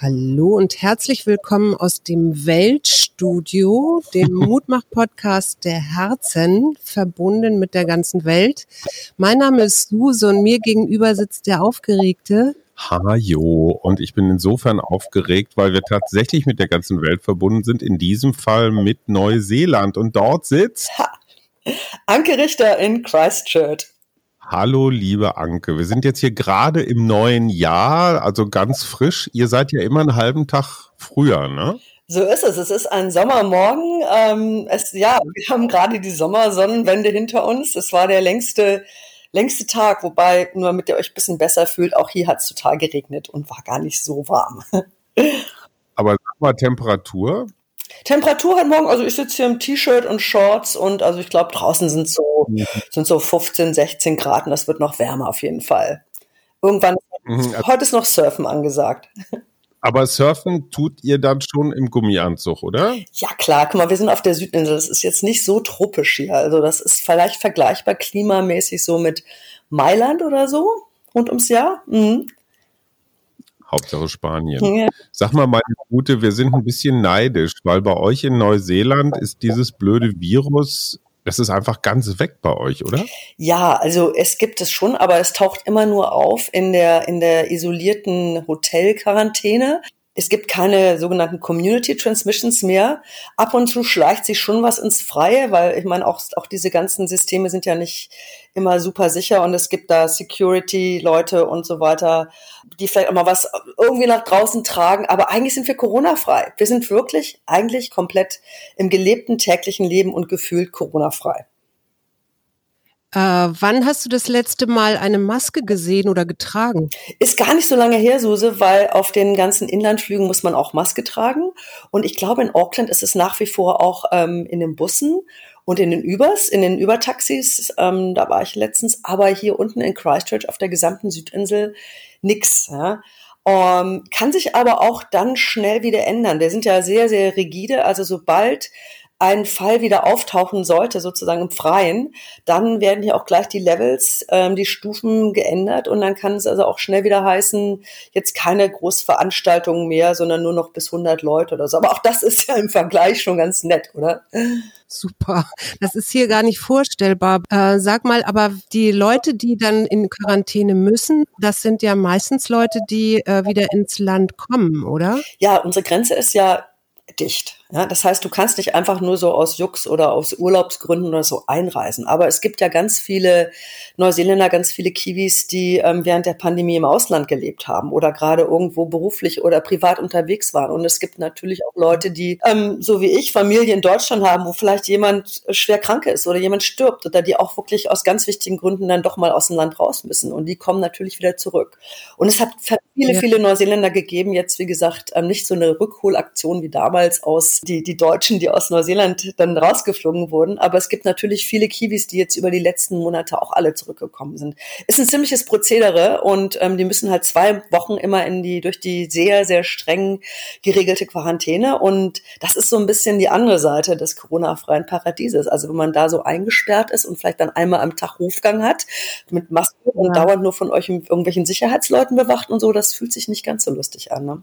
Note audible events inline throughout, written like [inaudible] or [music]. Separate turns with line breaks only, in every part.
Hallo und herzlich willkommen aus dem Weltstudio, dem [laughs] Mutmach-Podcast der Herzen, verbunden mit der ganzen Welt. Mein Name ist Suse und mir gegenüber sitzt der Aufgeregte.
Hajo. Und ich bin insofern aufgeregt, weil wir tatsächlich mit der ganzen Welt verbunden sind, in diesem Fall mit Neuseeland. Und dort sitzt
ha. Anke Richter in Christchurch.
Hallo, liebe Anke. Wir sind jetzt hier gerade im neuen Jahr, also ganz frisch. Ihr seid ja immer einen halben Tag früher, ne?
So ist es. Es ist ein Sommermorgen. Ähm, es, ja, wir haben gerade die Sommersonnenwende hinter uns. Es war der längste, längste Tag, wobei, nur damit ihr euch ein bisschen besser fühlt, auch hier hat es total geregnet und war gar nicht so warm. [laughs]
Aber sag mal Temperatur.
Temperatur heute Morgen, also ich sitze hier im T-Shirt und Shorts und also ich glaube draußen sind so, mhm. sind so 15, 16 Grad und das wird noch wärmer auf jeden Fall. Irgendwann, mhm. heute ist noch Surfen angesagt.
Aber Surfen tut ihr dann schon im Gummianzug, oder?
Ja, klar. Guck mal, wir sind auf der Südinsel. Das ist jetzt nicht so tropisch hier. Also das ist vielleicht vergleichbar klimamäßig so mit Mailand oder so rund ums Jahr. Mhm.
Hauptsache Spanien. Ja. Sag mal, meine Gute, wir sind ein bisschen neidisch, weil bei euch in Neuseeland ist dieses blöde Virus das ist einfach ganz weg bei euch, oder?
Ja, also es gibt es schon, aber es taucht immer nur auf in der, in der isolierten Hotelquarantäne. Es gibt keine sogenannten Community Transmissions mehr. Ab und zu schleicht sich schon was ins Freie, weil ich meine, auch, auch diese ganzen Systeme sind ja nicht immer super sicher und es gibt da Security-Leute und so weiter, die vielleicht auch mal was irgendwie nach draußen tragen. Aber eigentlich sind wir Corona-frei. Wir sind wirklich eigentlich komplett im gelebten täglichen Leben und gefühlt Corona-frei.
Äh, wann hast du das letzte Mal eine Maske gesehen oder getragen?
Ist gar nicht so lange her, Suse, weil auf den ganzen Inlandflügen muss man auch Maske tragen. Und ich glaube, in Auckland ist es nach wie vor auch ähm, in den Bussen und in den Übers, in den Übertaxis. Ähm, da war ich letztens, aber hier unten in Christchurch auf der gesamten Südinsel nix. Ja. Um, ähm, kann sich aber auch dann schnell wieder ändern. Wir sind ja sehr, sehr rigide. Also sobald ein Fall wieder auftauchen sollte, sozusagen im Freien, dann werden hier auch gleich die Levels, ähm, die Stufen geändert und dann kann es also auch schnell wieder heißen, jetzt keine Großveranstaltungen mehr, sondern nur noch bis 100 Leute oder so. Aber auch das ist ja im Vergleich schon ganz nett, oder?
Super. Das ist hier gar nicht vorstellbar. Äh, sag mal, aber die Leute, die dann in Quarantäne müssen, das sind ja meistens Leute, die äh, wieder ins Land kommen, oder?
Ja, unsere Grenze ist ja dicht. Ja, das heißt, du kannst nicht einfach nur so aus Jux oder aus Urlaubsgründen oder so einreisen. Aber es gibt ja ganz viele Neuseeländer, ganz viele Kiwis, die ähm, während der Pandemie im Ausland gelebt haben oder gerade irgendwo beruflich oder privat unterwegs waren. Und es gibt natürlich auch Leute, die, ähm, so wie ich, Familie in Deutschland haben, wo vielleicht jemand schwer krank ist oder jemand stirbt oder die auch wirklich aus ganz wichtigen Gründen dann doch mal aus dem Land raus müssen. Und die kommen natürlich wieder zurück. Und es hat viele, ja. viele Neuseeländer gegeben, jetzt wie gesagt, ähm, nicht so eine Rückholaktion wie damals aus die, die Deutschen, die aus Neuseeland dann rausgeflogen wurden. Aber es gibt natürlich viele Kiwis, die jetzt über die letzten Monate auch alle zurückgekommen sind. Ist ein ziemliches Prozedere und ähm, die müssen halt zwei Wochen immer in die, durch die sehr, sehr streng geregelte Quarantäne. Und das ist so ein bisschen die andere Seite des Corona-freien Paradieses. Also wenn man da so eingesperrt ist und vielleicht dann einmal am Tag Rufgang hat mit Maske ja. und dauernd nur von euch irgendwelchen Sicherheitsleuten bewacht und so, das fühlt sich nicht ganz so lustig an. Ne?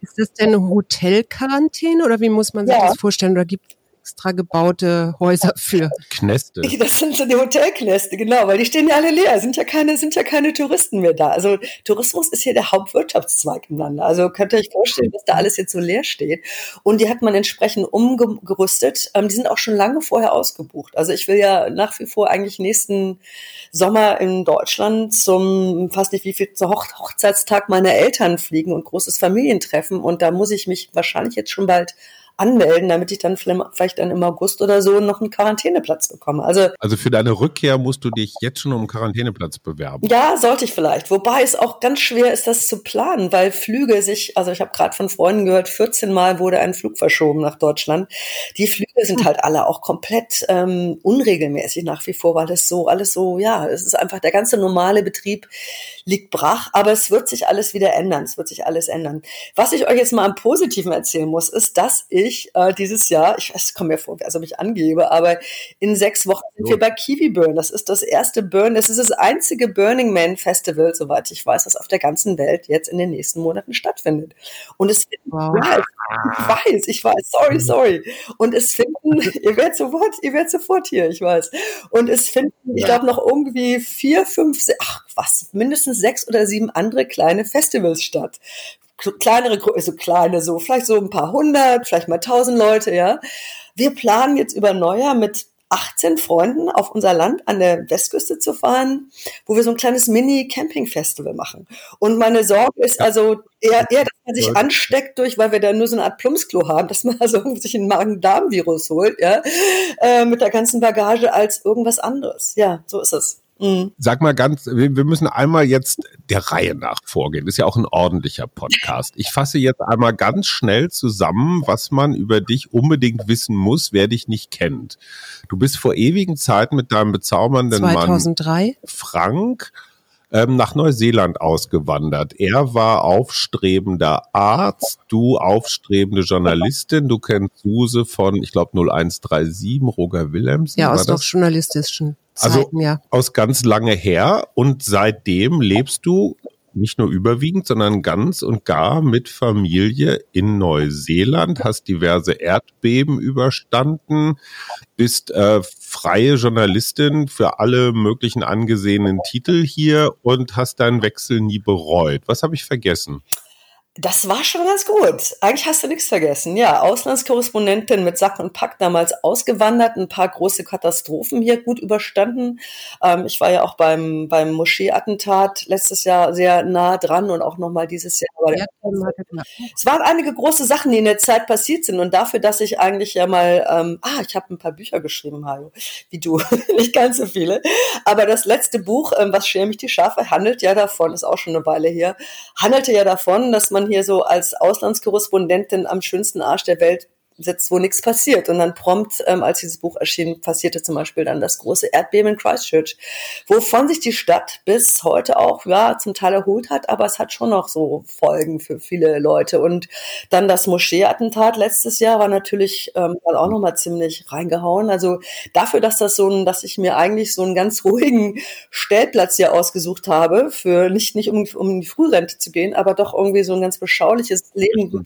Ist das denn Hotelquarantäne oder wie muss man sich ja. das vorstellen? Oder gibt extra gebaute Häuser für.
Knäste. [laughs]
Das sind so die Hotelknäste, genau, weil die stehen ja alle leer, sind ja keine, sind ja keine Touristen mehr da. Also Tourismus ist hier der Hauptwirtschaftszweig im Lande. Also könnt ihr euch vorstellen, dass da alles jetzt so leer steht. Und die hat man entsprechend umgerüstet. Ähm, die sind auch schon lange vorher ausgebucht. Also ich will ja nach wie vor eigentlich nächsten Sommer in Deutschland zum, fast nicht wie viel, zum Hoch Hochzeitstag meiner Eltern fliegen und großes Familientreffen. Und da muss ich mich wahrscheinlich jetzt schon bald anmelden, damit ich dann vielleicht dann im August oder so noch einen Quarantäneplatz bekomme. Also,
also für deine Rückkehr musst du dich jetzt schon um einen Quarantäneplatz bewerben.
Ja, sollte ich vielleicht. Wobei es auch ganz schwer ist, das zu planen, weil Flüge sich, also ich habe gerade von Freunden gehört, 14 Mal wurde ein Flug verschoben nach Deutschland. Die Flüge Termine sind halt alle auch komplett ähm, unregelmäßig nach wie vor, weil das so alles so, ja, es ist einfach der ganze normale Betrieb liegt brach, aber es wird sich alles wieder ändern. Es wird sich alles ändern. Was ich euch jetzt mal am Positiven erzählen muss, ist, dass ich äh, dieses Jahr, ich weiß, komme mir vor, als ob ich angebe, aber in sechs Wochen sind wir bei Kiwi Burn. Das ist das erste Burn, das ist das einzige Burning Man Festival, soweit ich weiß, das auf der ganzen Welt jetzt in den nächsten Monaten stattfindet. Und es wow. ich weiß, ich weiß, sorry, sorry. Und es finden, [laughs] ihr werdet sofort, ihr werdet sofort hier, ich weiß. Und es finden, ja. ich glaube, noch irgendwie vier, fünf, ach was, mindestens sechs oder sieben andere kleine Festivals statt. Kleinere, also kleine, so vielleicht so ein paar hundert, vielleicht mal tausend Leute, ja. Wir planen jetzt über Neujahr mit 18 Freunden auf unser Land an der Westküste zu fahren, wo wir so ein kleines Mini-Camping-Festival machen. Und meine Sorge ist also eher, eher, dass man sich ansteckt durch, weil wir da nur so eine Art Plumpsklo haben, dass man [laughs] also sich ein Magen-Darm-Virus holt, ja, äh, mit der ganzen Bagage als irgendwas anderes. Ja, so ist es.
Mhm. Sag mal ganz, wir, wir müssen einmal jetzt der Reihe nach vorgehen. Das ist ja auch ein ordentlicher Podcast. Ich fasse jetzt einmal ganz schnell zusammen, was man über dich unbedingt wissen muss, wer dich nicht kennt. Du bist vor ewigen Zeiten mit deinem bezaubernden
2003.
Mann Frank ähm, nach Neuseeland ausgewandert. Er war aufstrebender Arzt, du aufstrebende Journalistin. Du kennst Suse von, ich glaube, 0137, Roger Willems.
Ja, aus noch journalistischen
also Zeiten, ja. aus ganz lange her. Und seitdem lebst du nicht nur überwiegend, sondern ganz und gar mit Familie in Neuseeland, hast diverse Erdbeben überstanden, bist äh, freie Journalistin für alle möglichen angesehenen Titel hier und hast deinen Wechsel nie bereut. Was habe ich vergessen?
Das war schon ganz gut. Eigentlich hast du nichts vergessen. Ja, Auslandskorrespondentin mit Sack und Pack damals ausgewandert, ein paar große Katastrophen hier gut überstanden. Ähm, ich war ja auch beim, beim Moschee-Attentat letztes Jahr sehr nah dran und auch nochmal dieses Jahr. Ja, es waren einige große Sachen, die in der Zeit passiert sind und dafür, dass ich eigentlich ja mal, ähm, ah, ich habe ein paar Bücher geschrieben, Hajo, wie du, [laughs] nicht ganz so viele. Aber das letzte Buch, ähm, was schäme ich die Schafe, handelt ja davon, ist auch schon eine Weile her, handelte ja davon, dass man man hier so als Auslandskorrespondentin am schönsten Arsch der Welt sitzt, wo nichts passiert. Und dann prompt, ähm, als dieses Buch erschien, passierte zum Beispiel dann das große Erdbeben in Christchurch, wovon sich die Stadt bis heute auch ja zum Teil erholt hat, aber es hat schon noch so Folgen für viele Leute. Und dann das Moschee-Attentat letztes Jahr war natürlich ähm, auch nochmal ziemlich reingehauen. Also dafür, dass das so ein, dass ich mir eigentlich so einen ganz [laughs] ruhigen Stellplatz hier ausgesucht habe, für nicht, nicht um, um in die Frührente zu gehen, aber doch irgendwie so ein ganz beschauliches Leben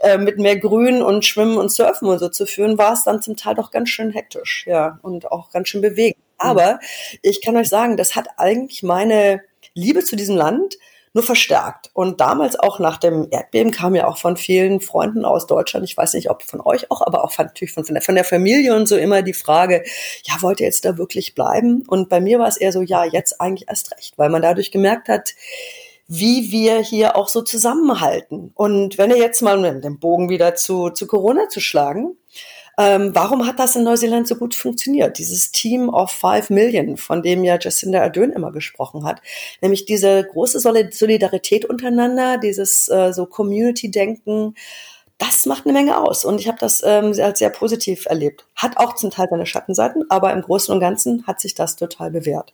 äh, mit mehr Grün und Schwimmen und Surfen und so zu führen, war es dann zum Teil doch ganz schön hektisch, ja, und auch ganz schön bewegend. Aber ich kann euch sagen, das hat eigentlich meine Liebe zu diesem Land nur verstärkt. Und damals auch nach dem Erdbeben kam ja auch von vielen Freunden aus Deutschland, ich weiß nicht, ob von euch auch, aber auch von, natürlich von, von, der, von der Familie und so immer die Frage, ja, wollt ihr jetzt da wirklich bleiben? Und bei mir war es eher so, ja, jetzt eigentlich erst recht, weil man dadurch gemerkt hat, wie wir hier auch so zusammenhalten. Und wenn ihr jetzt mal den Bogen wieder zu, zu Corona zu schlagen, ähm, warum hat das in Neuseeland so gut funktioniert? Dieses Team of Five Million, von dem ja Jacinda Ardern immer gesprochen hat, nämlich diese große Solidarität untereinander, dieses äh, so Community-Denken, das macht eine Menge aus. Und ich habe das ähm, als sehr positiv erlebt. Hat auch zum Teil seine Schattenseiten, aber im Großen und Ganzen hat sich das total bewährt.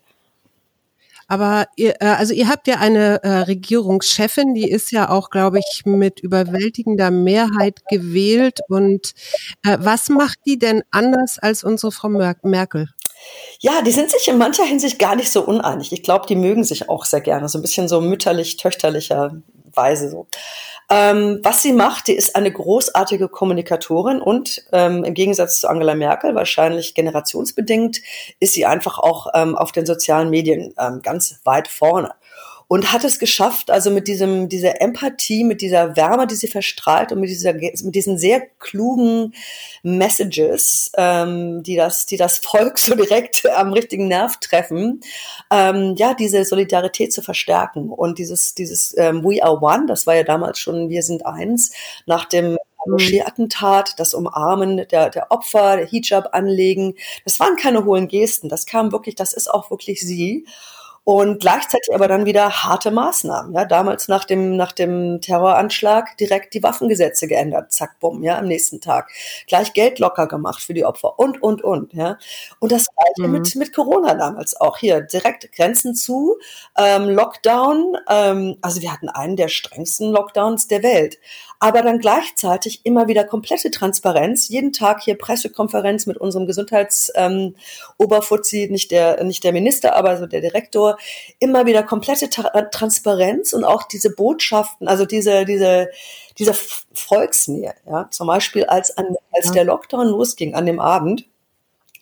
Aber ihr, äh, also ihr habt ja eine äh, Regierungschefin, die ist ja auch, glaube ich, mit überwältigender Mehrheit gewählt. Und äh, was macht die denn anders als unsere Frau Merkel?
Ja, die sind sich in mancher Hinsicht gar nicht so uneinig. Ich glaube, die mögen sich auch sehr gerne, so ein bisschen so mütterlich-töchterlicher Weise so. Ähm, was sie macht, die ist eine großartige Kommunikatorin und ähm, im Gegensatz zu Angela Merkel, wahrscheinlich generationsbedingt, ist sie einfach auch ähm, auf den sozialen Medien ähm, ganz weit vorne und hat es geschafft, also mit diesem, dieser Empathie, mit dieser Wärme, die sie verstrahlt und mit dieser, mit diesen sehr klugen Messages, ähm, die das, die das Volk so direkt [laughs] am richtigen Nerv treffen, ähm, ja, diese Solidarität zu verstärken und dieses, dieses ähm, We are one, das war ja damals schon Wir sind eins, nach dem Moschee-Attentat, das Umarmen der, der Opfer, der Hijab anlegen, das waren keine hohlen Gesten, das kam wirklich, das ist auch wirklich sie. Und gleichzeitig aber dann wieder harte Maßnahmen. Ja, damals nach dem, nach dem Terroranschlag direkt die Waffengesetze geändert. Zack, bumm, ja, am nächsten Tag. Gleich Geld locker gemacht für die Opfer und, und, und, ja. Und das gleiche mhm. mit, mit Corona damals auch. Hier direkt Grenzen zu, ähm, Lockdown. Ähm, also wir hatten einen der strengsten Lockdowns der Welt aber dann gleichzeitig immer wieder komplette Transparenz. Jeden Tag hier Pressekonferenz mit unserem Gesundheitsoberfuzzi, ähm, nicht der, nicht der Minister, aber so der Direktor. Immer wieder komplette Tra Transparenz und auch diese Botschaften, also diese, diese, diese Volksnähe, ja. Zum Beispiel als an, als ja. der Lockdown losging an dem Abend,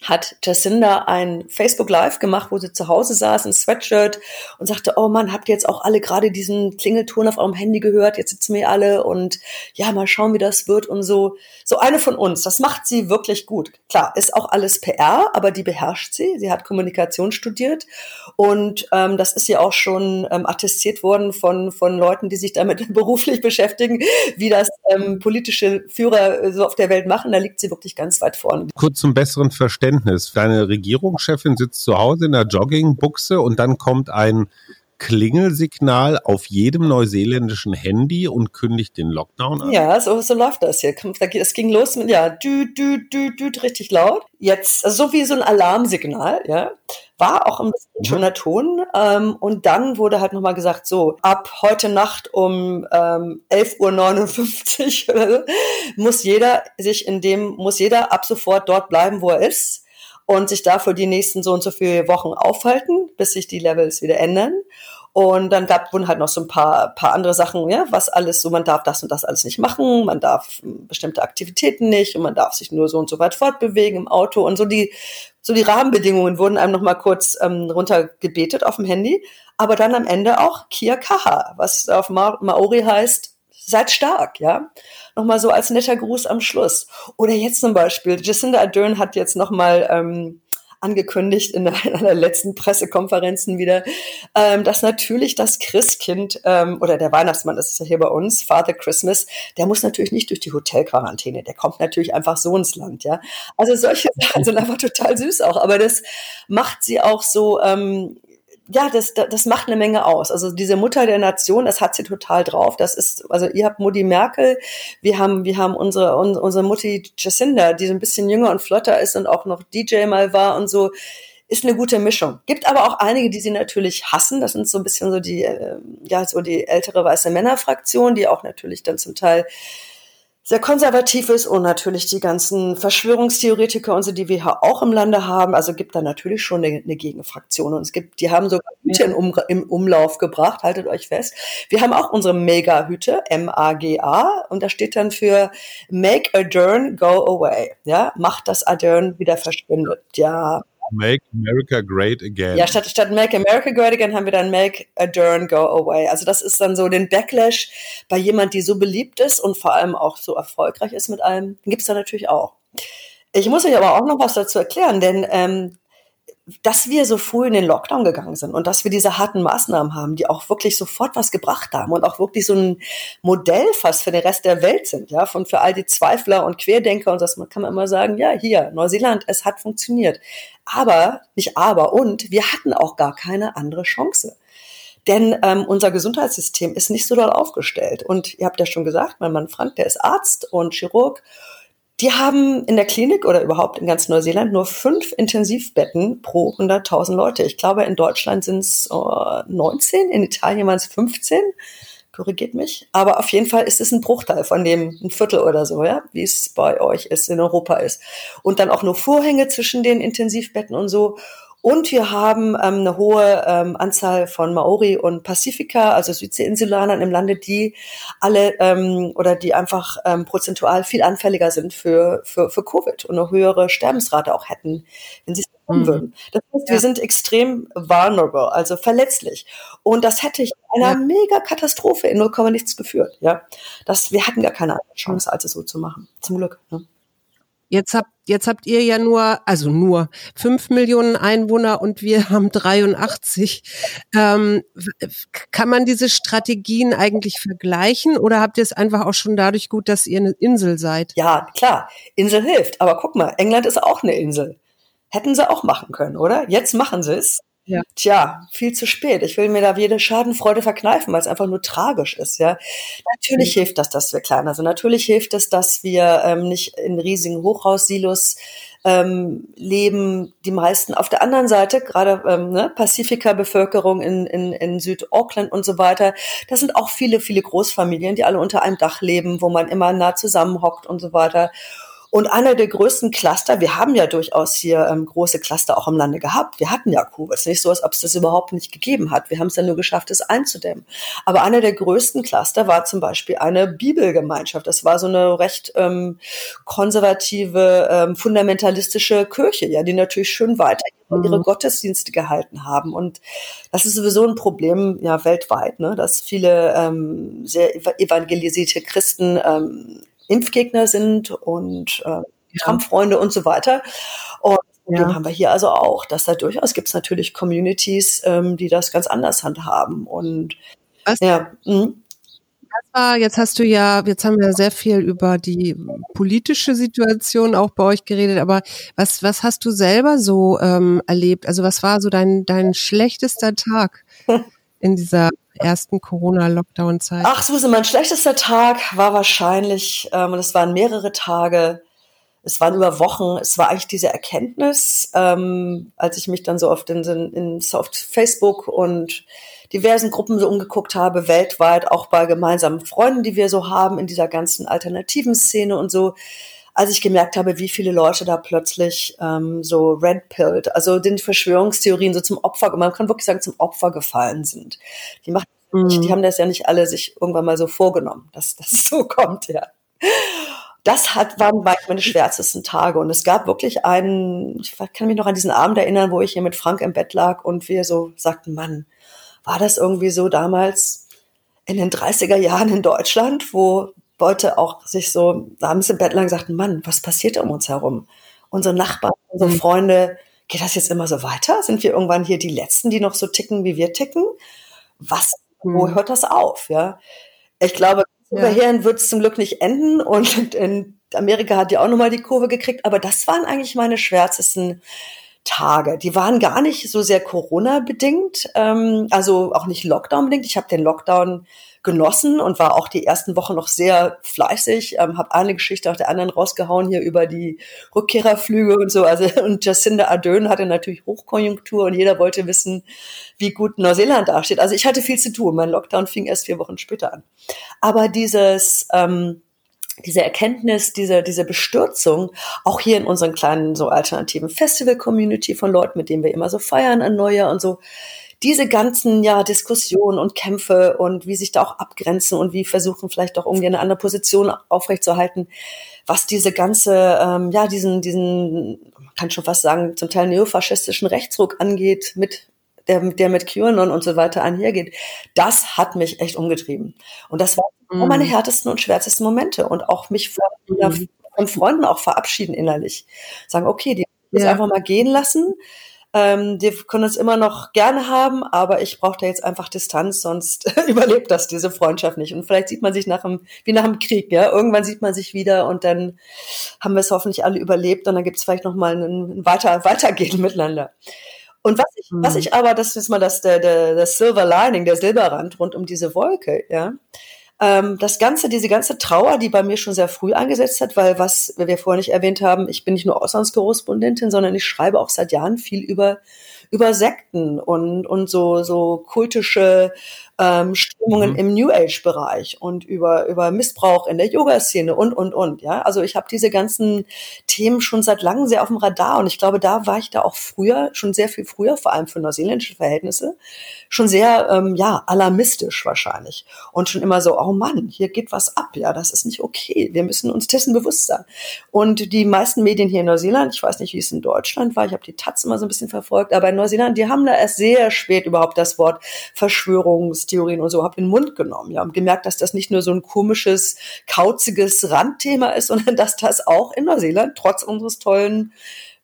hat Jacinda ein Facebook Live gemacht, wo sie zu Hause saß, in Sweatshirt und sagte, oh Mann, habt ihr jetzt auch alle gerade diesen Klingelton auf eurem Handy gehört? Jetzt sitzen wir alle und ja, mal schauen, wie das wird und so. So eine von uns, das macht sie wirklich gut. Klar, ist auch alles PR, aber die beherrscht sie. Sie hat Kommunikation studiert und ähm, das ist ja auch schon ähm, attestiert worden von, von Leuten, die sich damit [laughs] beruflich beschäftigen, wie das ähm, politische Führer so auf der Welt machen. Da liegt sie wirklich ganz weit vorne.
Kurz zum besseren Verständnis Verständnis. Deine Regierungschefin sitzt zu Hause in der Joggingbuchse und dann kommt ein Klingelsignal auf jedem neuseeländischen Handy und kündigt den Lockdown an?
Ja, so, so läuft das hier. Es ging los mit, ja, düt, düt, düt, düt, richtig laut. Jetzt, also so wie so ein Alarmsignal, ja. War auch ein bisschen mhm. schöner Ton. Ähm, und dann wurde halt nochmal gesagt, so, ab heute Nacht um ähm, 11.59 Uhr [laughs] muss jeder sich in dem, muss jeder ab sofort dort bleiben, wo er ist und sich dafür die nächsten so und so viele Wochen aufhalten, bis sich die Levels wieder ändern. Und dann gab wurden halt noch so ein paar, paar andere Sachen, ja, was alles so, man darf das und das alles nicht machen, man darf bestimmte Aktivitäten nicht und man darf sich nur so und so weit fortbewegen im Auto und so die, so die Rahmenbedingungen wurden einem noch mal kurz ähm, runtergebetet auf dem Handy. Aber dann am Ende auch Kia Kaha, was auf Ma Maori heißt, seid stark, ja. Nochmal so als netter Gruß am Schluss. Oder jetzt zum Beispiel, Jacinda Ardern hat jetzt nochmal ähm, angekündigt in [laughs] einer der letzten Pressekonferenzen wieder, ähm, dass natürlich das Christkind ähm, oder der Weihnachtsmann, das ist ja hier bei uns, Father Christmas, der muss natürlich nicht durch die Hotelquarantäne, der kommt natürlich einfach so ins Land, ja. Also solche [laughs] Sachen sind einfach total süß auch, aber das macht sie auch so, ähm, ja, das, das macht eine Menge aus. Also diese Mutter der Nation, das hat sie total drauf. Das ist, also ihr habt Mutti Merkel, wir haben, wir haben unsere, unsere Mutti Jacinda, die so ein bisschen jünger und flotter ist und auch noch DJ mal war und so. Ist eine gute Mischung. Gibt aber auch einige, die sie natürlich hassen. Das sind so ein bisschen so die, äh, ja, so die ältere weiße Männerfraktion, die auch natürlich dann zum Teil sehr konservativ ist und natürlich die ganzen Verschwörungstheoretiker und so, die wir hier auch im Lande haben. Also gibt da natürlich schon eine, eine Gegenfraktion. Und es gibt, die haben sogar Hüte in um, im Umlauf gebracht, haltet euch fest. Wir haben auch unsere Mega-Hüte, M-A-G-A, und da steht dann für Make Adern Go Away. Ja, macht das Adern wieder verschwindet. Ja,
Make America Great Again.
Ja, statt, statt Make America Great Again haben wir dann Make Adern Go Away. Also das ist dann so den Backlash bei jemand, die so beliebt ist und vor allem auch so erfolgreich ist mit allem, gibt's da natürlich auch. Ich muss euch aber auch noch was dazu erklären, denn ähm, dass wir so früh in den Lockdown gegangen sind und dass wir diese harten Maßnahmen haben, die auch wirklich sofort was gebracht haben und auch wirklich so ein Modell fast für den Rest der Welt sind, ja, von für all die Zweifler und Querdenker und das man kann man immer sagen, ja, hier, Neuseeland, es hat funktioniert. Aber, nicht aber, und wir hatten auch gar keine andere Chance. Denn ähm, unser Gesundheitssystem ist nicht so doll aufgestellt. Und ihr habt ja schon gesagt, mein Mann Frank, der ist Arzt und Chirurg die haben in der Klinik oder überhaupt in ganz Neuseeland nur fünf Intensivbetten pro 100.000 Leute. Ich glaube, in Deutschland sind es äh, 19, in Italien waren es 15. Korrigiert mich. Aber auf jeden Fall ist es ein Bruchteil von dem, ein Viertel oder so, ja, wie es bei euch ist, in Europa ist. Und dann auch nur Vorhänge zwischen den Intensivbetten und so. Und wir haben ähm, eine hohe ähm, Anzahl von Maori und Pazifika, also Südseeinsulanern im Lande, die alle ähm, oder die einfach ähm, prozentual viel anfälliger sind für, für, für Covid und eine höhere Sterbensrate auch hätten, wenn sie es bekommen mhm. würden. Das heißt, ja. wir sind extrem vulnerable, also verletzlich. Und das hätte ich einer ja. mega Katastrophe in 0, nichts geführt. Ja, das, wir hatten gar keine Chance, als es so zu machen. Zum Glück. Ne?
Jetzt habt, jetzt habt ihr ja nur, also nur fünf Millionen Einwohner und wir haben 83. Ähm, kann man diese Strategien eigentlich vergleichen oder habt ihr es einfach auch schon dadurch gut, dass ihr eine Insel seid?
Ja, klar. Insel hilft. Aber guck mal, England ist auch eine Insel. Hätten sie auch machen können, oder? Jetzt machen sie es. Ja. Tja, viel zu spät. Ich will mir da jede Schadenfreude verkneifen, weil es einfach nur tragisch ist. Ja, natürlich mhm. hilft das, dass wir kleiner sind. Natürlich hilft es, dass wir ähm, nicht in riesigen Hochhaussilos ähm, leben. Die meisten auf der anderen Seite, gerade ähm, ne, Pazifika-Bevölkerung in, in, in Süd-Auckland und so weiter. Das sind auch viele, viele Großfamilien, die alle unter einem Dach leben, wo man immer nah zusammenhockt und so weiter. Und einer der größten Cluster, wir haben ja durchaus hier ähm, große Cluster auch im Lande gehabt. Wir hatten ja Kuba. Es ist nicht so, als ob es das überhaupt nicht gegeben hat. Wir haben es ja nur geschafft, es einzudämmen. Aber einer der größten Cluster war zum Beispiel eine Bibelgemeinschaft. Das war so eine recht ähm, konservative, ähm, fundamentalistische Kirche, ja, die natürlich schön weiter mhm. ihre Gottesdienste gehalten haben. Und das ist sowieso ein Problem ja weltweit, ne? dass viele ähm, sehr evangelisierte Christen ähm, Impfgegner sind und äh, Trump-Freunde und so weiter. Und ja. den haben wir hier also auch, dass da durchaus gibt es natürlich Communities, ähm, die das ganz anders handhaben. Und
Was? ja. Mh. War, jetzt hast du ja, jetzt haben wir sehr viel über die politische Situation auch bei euch geredet, aber was, was hast du selber so ähm, erlebt? Also was war so dein, dein schlechtester Tag [laughs] in dieser ersten Corona-Lockdown-Zeit?
Ach, Suse, mein schlechtester Tag war wahrscheinlich, ähm, und es waren mehrere Tage, es waren über Wochen, es war eigentlich diese Erkenntnis, ähm, als ich mich dann so oft in, in, in auf Facebook und diversen Gruppen so umgeguckt habe, weltweit, auch bei gemeinsamen Freunden, die wir so haben in dieser ganzen alternativen Szene und so, als ich gemerkt habe, wie viele Leute da plötzlich ähm, so red-pilled, also den Verschwörungstheorien so zum Opfer, man kann wirklich sagen, zum Opfer gefallen sind. Die machen mhm. die haben das ja nicht alle sich irgendwann mal so vorgenommen, dass das [laughs] so kommt, ja. Das hat, waren meine schwärzesten Tage. Und es gab wirklich einen, ich kann mich noch an diesen Abend erinnern, wo ich hier mit Frank im Bett lag und wir so sagten, Mann, war das irgendwie so damals in den 30er Jahren in Deutschland, wo Leute auch sich so abends im Bett lang sagten, Mann, was passiert um uns herum? Unsere Nachbarn, unsere mhm. Freunde, geht das jetzt immer so weiter? Sind wir irgendwann hier die Letzten, die noch so ticken, wie wir ticken? Was, wo mhm. hört das auf? Ja, ich glaube, ja. hierhin wird es zum Glück nicht enden und [laughs] in Amerika hat ja auch nochmal die Kurve gekriegt, aber das waren eigentlich meine schwärzesten Tage. Die waren gar nicht so sehr Corona-bedingt, ähm, also auch nicht Lockdown-bedingt. Ich habe den Lockdown genossen und war auch die ersten Wochen noch sehr fleißig, ähm, habe eine Geschichte nach der anderen rausgehauen hier über die Rückkehrerflüge und so. Also [laughs] und Jacinda Ardern hatte natürlich Hochkonjunktur und jeder wollte wissen, wie gut Neuseeland dasteht. Also ich hatte viel zu tun. Mein Lockdown fing erst vier Wochen später an. Aber dieses ähm, diese Erkenntnis, diese, diese Bestürzung, auch hier in unseren kleinen so alternativen Festival-Community von Leuten, mit denen wir immer so feiern an Neujahr und so, diese ganzen ja Diskussionen und Kämpfe und wie sich da auch abgrenzen und wie versuchen vielleicht auch irgendwie eine andere Position aufrechtzuerhalten, was diese ganze ähm, ja diesen diesen man kann schon fast sagen zum Teil neofaschistischen Rechtsruck angeht mit der, der mit QAnon und so weiter einhergeht, das hat mich echt umgetrieben. Und das waren mhm. meine härtesten und schwärzesten Momente und auch mich von, mhm. von Freunden auch verabschieden innerlich. Sagen, okay, die ja. jetzt einfach mal gehen lassen. Ähm, die können uns immer noch gerne haben, aber ich brauche da jetzt einfach Distanz, sonst [laughs] überlebt das diese Freundschaft nicht. Und vielleicht sieht man sich nach dem, wie nach dem Krieg, ja. Irgendwann sieht man sich wieder und dann haben wir es hoffentlich alle überlebt und dann gibt es vielleicht nochmal ein weiter, weitergehen [laughs] miteinander. Und was ich, mhm. was ich aber, das ist mal das, der, der, der Silver Lining, der Silberrand rund um diese Wolke, ja. Ähm, das Ganze, diese ganze Trauer, die bei mir schon sehr früh angesetzt hat, weil was wir vorher nicht erwähnt haben, ich bin nicht nur Auslandskorrespondentin, sondern ich schreibe auch seit Jahren viel über über Sekten und, und so, so kultische ähm, Strömungen mhm. im New Age-Bereich und über, über Missbrauch in der Yoga-Szene und, und, und. Ja, also ich habe diese ganzen Themen schon seit langem sehr auf dem Radar und ich glaube, da war ich da auch früher, schon sehr viel früher, vor allem für neuseeländische Verhältnisse, schon sehr, ähm, ja, alarmistisch wahrscheinlich und schon immer so, oh Mann, hier geht was ab, ja, das ist nicht okay, wir müssen uns dessen bewusst sein. Und die meisten Medien hier in Neuseeland, ich weiß nicht, wie es in Deutschland war, ich habe die Taz immer so ein bisschen verfolgt, aber in Neuseeland, die haben da erst sehr spät überhaupt das Wort Verschwörungs Verschwörungstheorien und so, habe in den Mund genommen. Ja, und gemerkt, dass das nicht nur so ein komisches, kauziges Randthema ist, [laughs] sondern dass das auch in Neuseeland trotz unseres tollen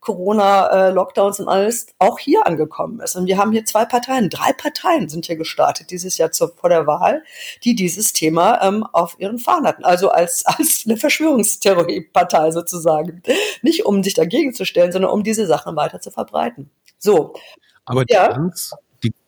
Corona-Lockdowns und alles auch hier angekommen ist. Und wir haben hier zwei Parteien, drei Parteien sind hier gestartet dieses Jahr zur, vor der Wahl, die dieses Thema ähm, auf ihren Fahnen hatten. Also als, [laughs] als eine Verschwörungstheorie-Partei sozusagen. Nicht um sich dagegen zu stellen, sondern um diese Sachen weiter zu verbreiten. So.
Aber die, ganz, die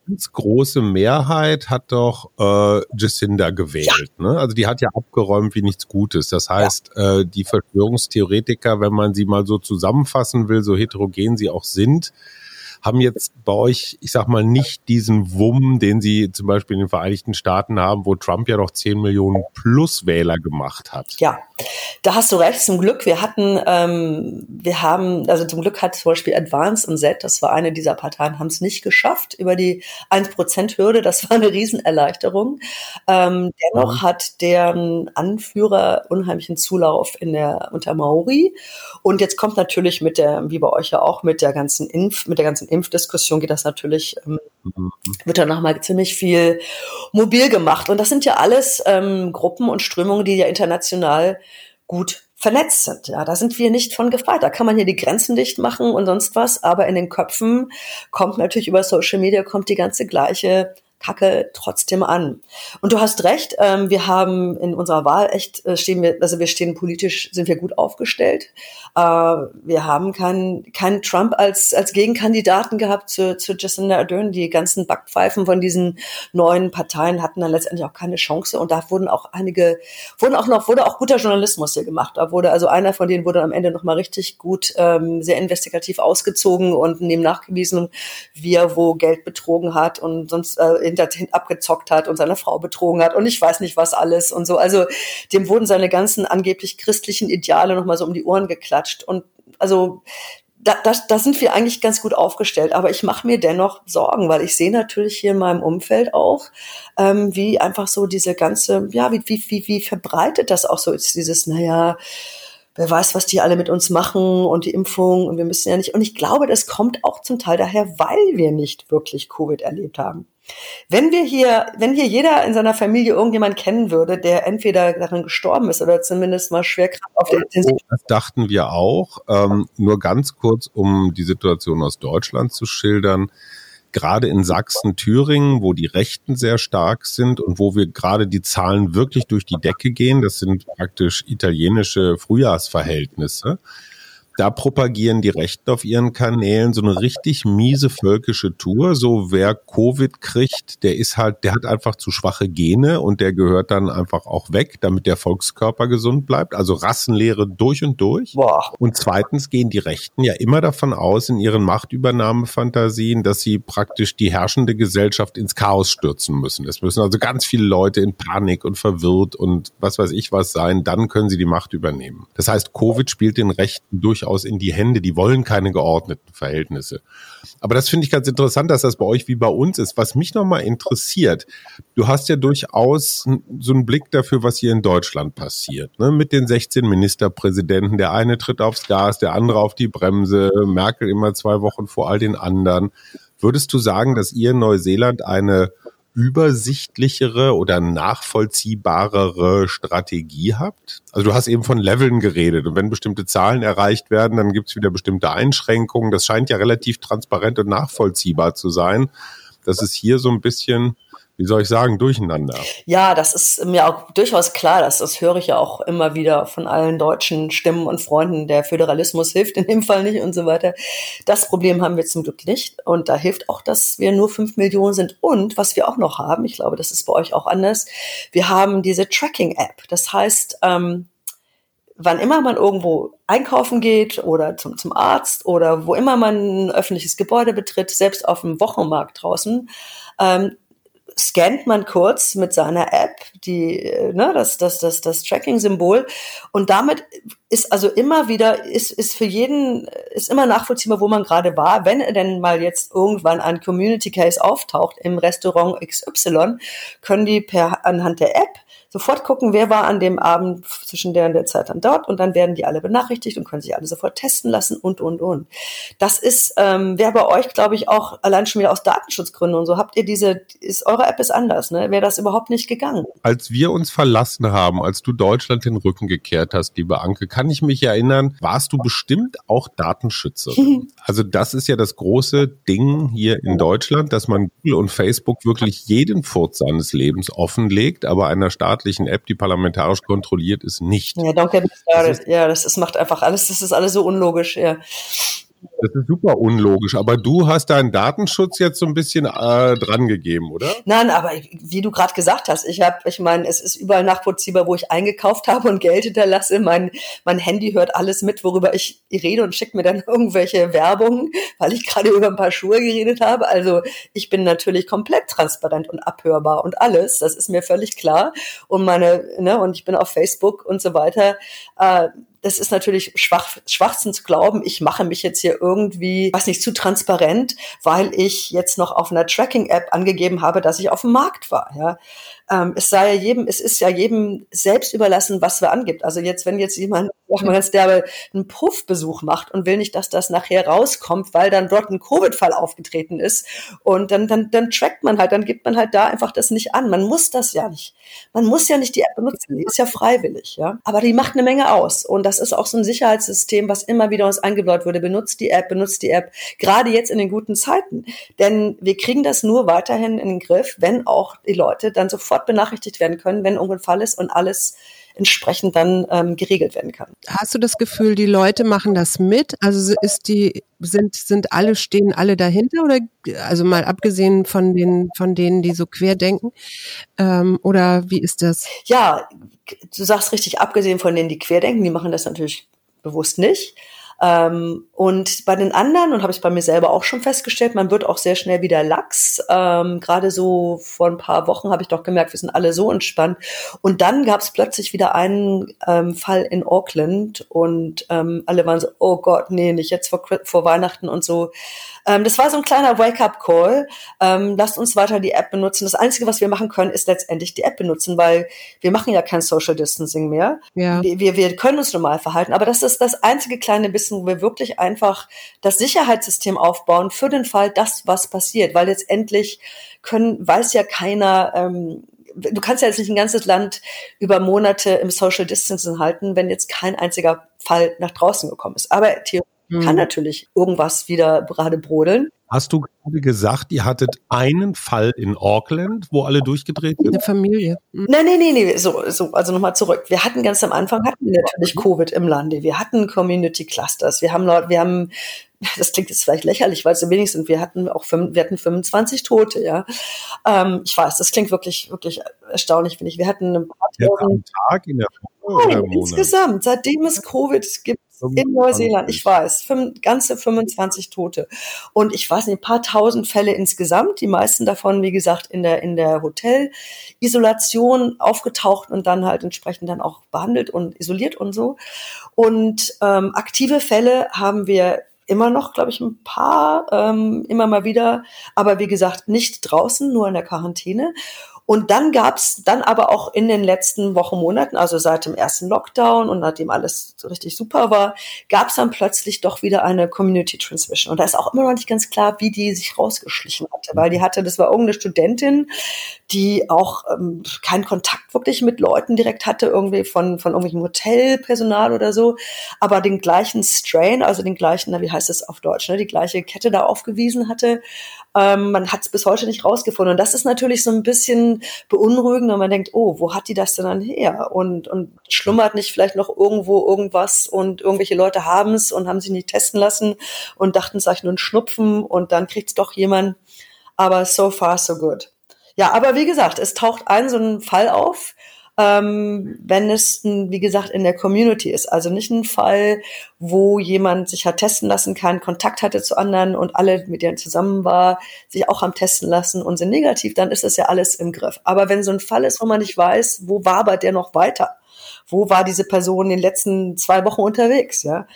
ganz große Mehrheit hat doch äh, Jacinda gewählt. Ja. Ne? Also die hat ja abgeräumt wie nichts Gutes. Das heißt, ja. äh, die Verschwörungstheoretiker, wenn man sie mal so zusammenfassen will, so heterogen sie auch sind, haben jetzt bei euch, ich sag mal, nicht diesen Wumm, den sie zum Beispiel in den Vereinigten Staaten haben, wo Trump ja noch 10 Millionen plus Wähler gemacht hat.
Ja, da hast du recht. Zum Glück, wir hatten, ähm, wir haben, also zum Glück hat zum Beispiel Advance und Z, das war eine dieser Parteien, haben es nicht geschafft über die 1%-Hürde. Das war eine Riesenerleichterung. Ähm, dennoch mhm. hat deren Anführer unheimlichen Zulauf in der, unter Maori. Und jetzt kommt natürlich mit der, wie bei euch ja auch, mit der ganzen Impf, mit der ganzen Impfdiskussion geht das natürlich, ähm, mhm. wird dann nochmal ziemlich viel mobil gemacht. Und das sind ja alles ähm, Gruppen und Strömungen, die ja international gut vernetzt sind. Ja, da sind wir nicht von gefeit. Da kann man hier die Grenzen dicht machen und sonst was, aber in den Köpfen kommt natürlich über Social Media kommt die ganze gleiche Kacke trotzdem an. Und du hast recht, ähm, wir haben in unserer Wahl echt, äh, stehen wir, also wir stehen politisch, sind wir gut aufgestellt. Äh, wir haben keinen keinen Trump als, als Gegenkandidaten gehabt zu, zu Jacinda Ardern. Die ganzen Backpfeifen von diesen neuen Parteien hatten dann letztendlich auch keine Chance. Und da wurden auch einige, wurden auch noch, wurde auch guter Journalismus hier gemacht. Da wurde, also einer von denen wurde am Ende nochmal richtig gut, ähm, sehr investigativ ausgezogen und neben nachgewiesen, wie er wo Geld betrogen hat und sonst äh, hinter, abgezockt hat und seine Frau betrogen hat und ich weiß nicht was alles und so. Also dem wurden seine ganzen angeblich christlichen Ideale nochmal so um die Ohren geklatscht. Und also da, da, da sind wir eigentlich ganz gut aufgestellt. Aber ich mache mir dennoch Sorgen, weil ich sehe natürlich hier in meinem Umfeld auch, ähm, wie einfach so diese ganze, ja, wie, wie, wie, wie verbreitet das auch so ist, dieses, naja, wer weiß, was die alle mit uns machen und die Impfung und wir müssen ja nicht. Und ich glaube, das kommt auch zum Teil daher, weil wir nicht wirklich Covid erlebt haben. Wenn wir hier, wenn hier jeder in seiner Familie irgendjemand kennen würde, der entweder daran gestorben ist oder zumindest mal schwer krank auf der Intensiv.
Das dachten wir auch. Ähm, nur ganz kurz, um die Situation aus Deutschland zu schildern. Gerade in Sachsen, Thüringen, wo die Rechten sehr stark sind und wo wir gerade die Zahlen wirklich durch die Decke gehen, das sind praktisch italienische Frühjahrsverhältnisse da propagieren die Rechten auf ihren Kanälen so eine richtig miese völkische Tour. So wer Covid kriegt, der ist halt, der hat einfach zu schwache Gene und der gehört dann einfach auch weg, damit der Volkskörper gesund bleibt. Also Rassenlehre durch und durch. Boah. Und zweitens gehen die Rechten ja immer davon aus in ihren Machtübernahmefantasien, dass sie praktisch die herrschende Gesellschaft ins Chaos stürzen müssen. Es müssen also ganz viele Leute in Panik und verwirrt und was weiß ich was sein, dann können sie die Macht übernehmen. Das heißt, Covid spielt den Rechten durchaus durchaus in die Hände. Die wollen keine geordneten Verhältnisse. Aber das finde ich ganz interessant, dass das bei euch wie bei uns ist. Was mich nochmal interessiert, du hast ja durchaus so einen Blick dafür, was hier in Deutschland passiert. Ne? Mit den 16 Ministerpräsidenten. Der eine tritt aufs Gas, der andere auf die Bremse. Merkel immer zwei Wochen vor all den anderen. Würdest du sagen, dass ihr in Neuseeland eine übersichtlichere oder nachvollziehbarere Strategie habt? Also du hast eben von Leveln geredet und wenn bestimmte Zahlen erreicht werden, dann gibt es wieder bestimmte Einschränkungen. Das scheint ja relativ transparent und nachvollziehbar zu sein. Das ist hier so ein bisschen wie soll ich sagen, durcheinander.
Ja, das ist mir auch durchaus klar, dass das höre ich ja auch immer wieder von allen deutschen Stimmen und Freunden. Der Föderalismus hilft in dem Fall nicht und so weiter. Das Problem haben wir zum Glück nicht. Und da hilft auch, dass wir nur fünf Millionen sind. Und was wir auch noch haben, ich glaube, das ist bei euch auch anders, wir haben diese Tracking-App. Das heißt, ähm, wann immer man irgendwo einkaufen geht oder zum, zum Arzt oder wo immer man ein öffentliches Gebäude betritt, selbst auf dem Wochenmarkt draußen, ähm, scannt man kurz mit seiner App die, ne, das, das, das, das Tracking-Symbol und damit ist also immer wieder, ist, ist für jeden, ist immer nachvollziehbar, wo man gerade war. Wenn denn mal jetzt irgendwann ein Community Case auftaucht im Restaurant XY, können die per, anhand der App sofort gucken, wer war an dem Abend zwischen der und der Zeit dann dort und dann werden die alle benachrichtigt und können sich alle sofort testen lassen und, und, und. Das ist, ähm, wäre bei euch, glaube ich, auch allein schon wieder aus Datenschutzgründen und so. Habt ihr diese, ist, eure App ist anders, ne? Wäre das überhaupt nicht gegangen?
Als wir uns verlassen haben, als du Deutschland den Rücken gekehrt hast, liebe Anke, kann ich mich erinnern, warst du bestimmt auch Datenschützerin. [laughs] also das ist ja das große Ding hier in Deutschland, dass man Google und Facebook wirklich jeden Furz seines Lebens offenlegt, aber einer staatlichen App, die parlamentarisch kontrolliert ist, nicht.
Ja, started. Das ja, das ist, macht einfach alles, das ist alles so unlogisch, ja.
Das ist super unlogisch, aber du hast deinen Datenschutz jetzt so ein bisschen äh, dran gegeben, oder?
Nein, aber wie du gerade gesagt hast, ich habe, ich meine, es ist überall nachvollziehbar, wo ich eingekauft [laughs] habe und Geld hinterlasse. Mein, mein Handy hört alles mit, worüber ich rede und schickt mir dann [laughs] irgendwelche Werbung, weil ich gerade über ein paar Schuhe geredet habe. Also ich bin natürlich komplett transparent und abhörbar und alles. Das ist mir völlig klar. Und meine, ne, und ich bin auf Facebook und so weiter. Äh, das ist natürlich schwach, Schwachsinn zu glauben, ich mache mich jetzt hier irgendwie, weiß nicht, zu transparent, weil ich jetzt noch auf einer Tracking-App angegeben habe, dass ich auf dem Markt war. Ja ähm, es sei ja jedem, es ist ja jedem selbst überlassen, was er angibt. Also jetzt, wenn jetzt jemand, sag mal ganz derbe, einen Puffbesuch macht und will nicht, dass das nachher rauskommt, weil dann dort ein Covid-Fall aufgetreten ist und dann, dann, dann trackt man halt, dann gibt man halt da einfach das nicht an. Man muss das ja nicht. Man muss ja nicht die App benutzen, die ist ja freiwillig, ja. Aber die macht eine Menge aus und das ist auch so ein Sicherheitssystem, was immer wieder uns eingebläut wurde. Benutzt die App, benutzt die App, gerade jetzt in den guten Zeiten. Denn wir kriegen das nur weiterhin in den Griff, wenn auch die Leute dann sofort benachrichtigt werden können, wenn irgendein Fall ist und alles entsprechend dann ähm, geregelt werden kann.
Hast du das Gefühl, die Leute machen das mit? Also ist die sind sind alle stehen alle dahinter oder also mal abgesehen von den von denen, die so quer denken ähm, oder wie ist das?
Ja, du sagst richtig, abgesehen von denen, die quer denken, die machen das natürlich bewusst nicht. Ähm, und bei den anderen, und habe ich bei mir selber auch schon festgestellt, man wird auch sehr schnell wieder lax. Ähm, Gerade so vor ein paar Wochen habe ich doch gemerkt, wir sind alle so entspannt. Und dann gab es plötzlich wieder einen ähm, Fall in Auckland und ähm, alle waren so, oh Gott, nee, nicht jetzt vor, vor Weihnachten und so. Ähm, das war so ein kleiner Wake-up-Call. Ähm, lasst uns weiter die App benutzen. Das Einzige, was wir machen können, ist letztendlich die App benutzen, weil wir machen ja kein Social Distancing mehr. Ja. Wir, wir, können uns normal verhalten, aber das ist das einzige kleine bisschen, wo wir wirklich einfach das Sicherheitssystem aufbauen für den Fall, dass was passiert, weil letztendlich können, weiß ja keiner, ähm, du kannst ja jetzt nicht ein ganzes Land über Monate im Social Distancing halten, wenn jetzt kein einziger Fall nach draußen gekommen ist. Aber theoretisch hm. kann natürlich irgendwas wieder gerade brodeln.
Hast du gerade gesagt, ihr hattet einen Fall in Auckland, wo alle durchgedreht sind?
Eine Familie.
Mhm. Nein, nein, nein, nee, so, so, also nochmal zurück. Wir hatten ganz am Anfang hatten wir natürlich Covid im Lande. Wir hatten Community Clusters. Wir haben Leute, wir haben, [laughs] das klingt jetzt vielleicht lächerlich, weil es so wenig sind. Wir hatten auch, wir hatten 25 Tote, ja. Ähm, ich weiß, das klingt wirklich, wirklich erstaunlich, finde ich. Wir hatten ein paar
ja, am Tag in der
Woche Nein, insgesamt, seitdem es Covid gibt, in Neuseeland, ich weiß, fünf, ganze 25 Tote. Und ich weiß nicht, ein paar tausend Fälle insgesamt, die meisten davon, wie gesagt, in der, in der Hotelisolation aufgetaucht und dann halt entsprechend dann auch behandelt und isoliert und so. Und ähm, aktive Fälle haben wir immer noch, glaube ich, ein paar, ähm, immer mal wieder, aber wie gesagt, nicht draußen, nur in der Quarantäne. Und dann gab's dann aber auch in den letzten Wochen, Monaten, also seit dem ersten Lockdown und nachdem alles so richtig super war, gab's dann plötzlich doch wieder eine Community Transmission. Und da ist auch immer noch nicht ganz klar, wie die sich rausgeschlichen hatte, weil die hatte, das war irgendeine Studentin, die auch ähm, keinen Kontakt wirklich mit Leuten direkt hatte, irgendwie von, von irgendwelchem Hotelpersonal oder so, aber den gleichen Strain, also den gleichen, na, wie heißt das auf Deutsch, ne, die gleiche Kette da aufgewiesen hatte. Ähm, man hat es bis heute nicht rausgefunden. Und das ist natürlich so ein bisschen beunruhigend, wenn man denkt, oh, wo hat die das denn dann her? Und, und schlummert nicht vielleicht noch irgendwo irgendwas und irgendwelche Leute haben es und haben sich nicht testen lassen und dachten, es sei nur ein Schnupfen und dann kriegt es doch jemand. Aber so far, so good. Ja, aber wie gesagt, es taucht ein so ein Fall auf, ähm, wenn es, wie gesagt, in der Community ist. Also nicht ein Fall, wo jemand sich hat testen lassen kann, Kontakt hatte zu anderen und alle, mit denen zusammen war, sich auch haben testen lassen und sind negativ, dann ist das ja alles im Griff. Aber wenn so ein Fall ist, wo man nicht weiß, wo war aber der noch weiter? Wo war diese Person in den letzten zwei Wochen unterwegs? Ja,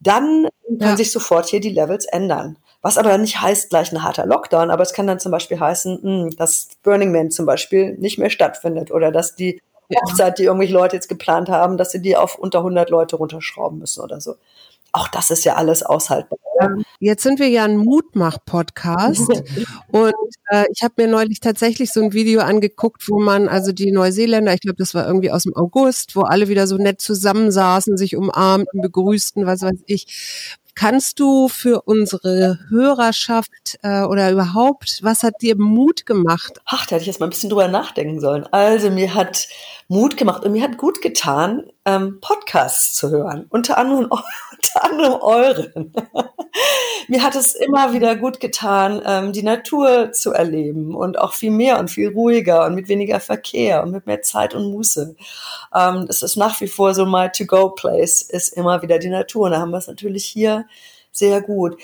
dann können ja. sich sofort hier die Levels ändern. Was aber nicht heißt gleich ein harter Lockdown, aber es kann dann zum Beispiel heißen, hm, dass Burning Man zum Beispiel nicht mehr stattfindet oder dass die Hochzeit, die irgendwelche Leute jetzt geplant haben, dass sie die auf unter 100 Leute runterschrauben müssen oder so. Auch das ist ja alles aushaltbar.
Jetzt sind wir ja ein Mutmach-Podcast und äh, ich habe mir neulich tatsächlich so ein Video angeguckt, wo man also die Neuseeländer, ich glaube, das war irgendwie aus dem August, wo alle wieder so nett zusammensaßen, sich umarmten, begrüßten, was weiß ich. Kannst du für unsere Hörerschaft äh, oder überhaupt, was hat dir Mut gemacht?
Ach, da hätte ich jetzt mal ein bisschen drüber nachdenken sollen. Also mir hat Mut gemacht und mir hat gut getan, ähm, Podcasts zu hören, unter anderem, anderem euren. [laughs] mir hat es immer wieder gut getan, ähm, die Natur zu erleben und auch viel mehr und viel ruhiger und mit weniger Verkehr und mit mehr Zeit und Muße. Ähm, das ist nach wie vor so my to-go-place, ist immer wieder die Natur. Und da haben wir es natürlich hier sehr gut.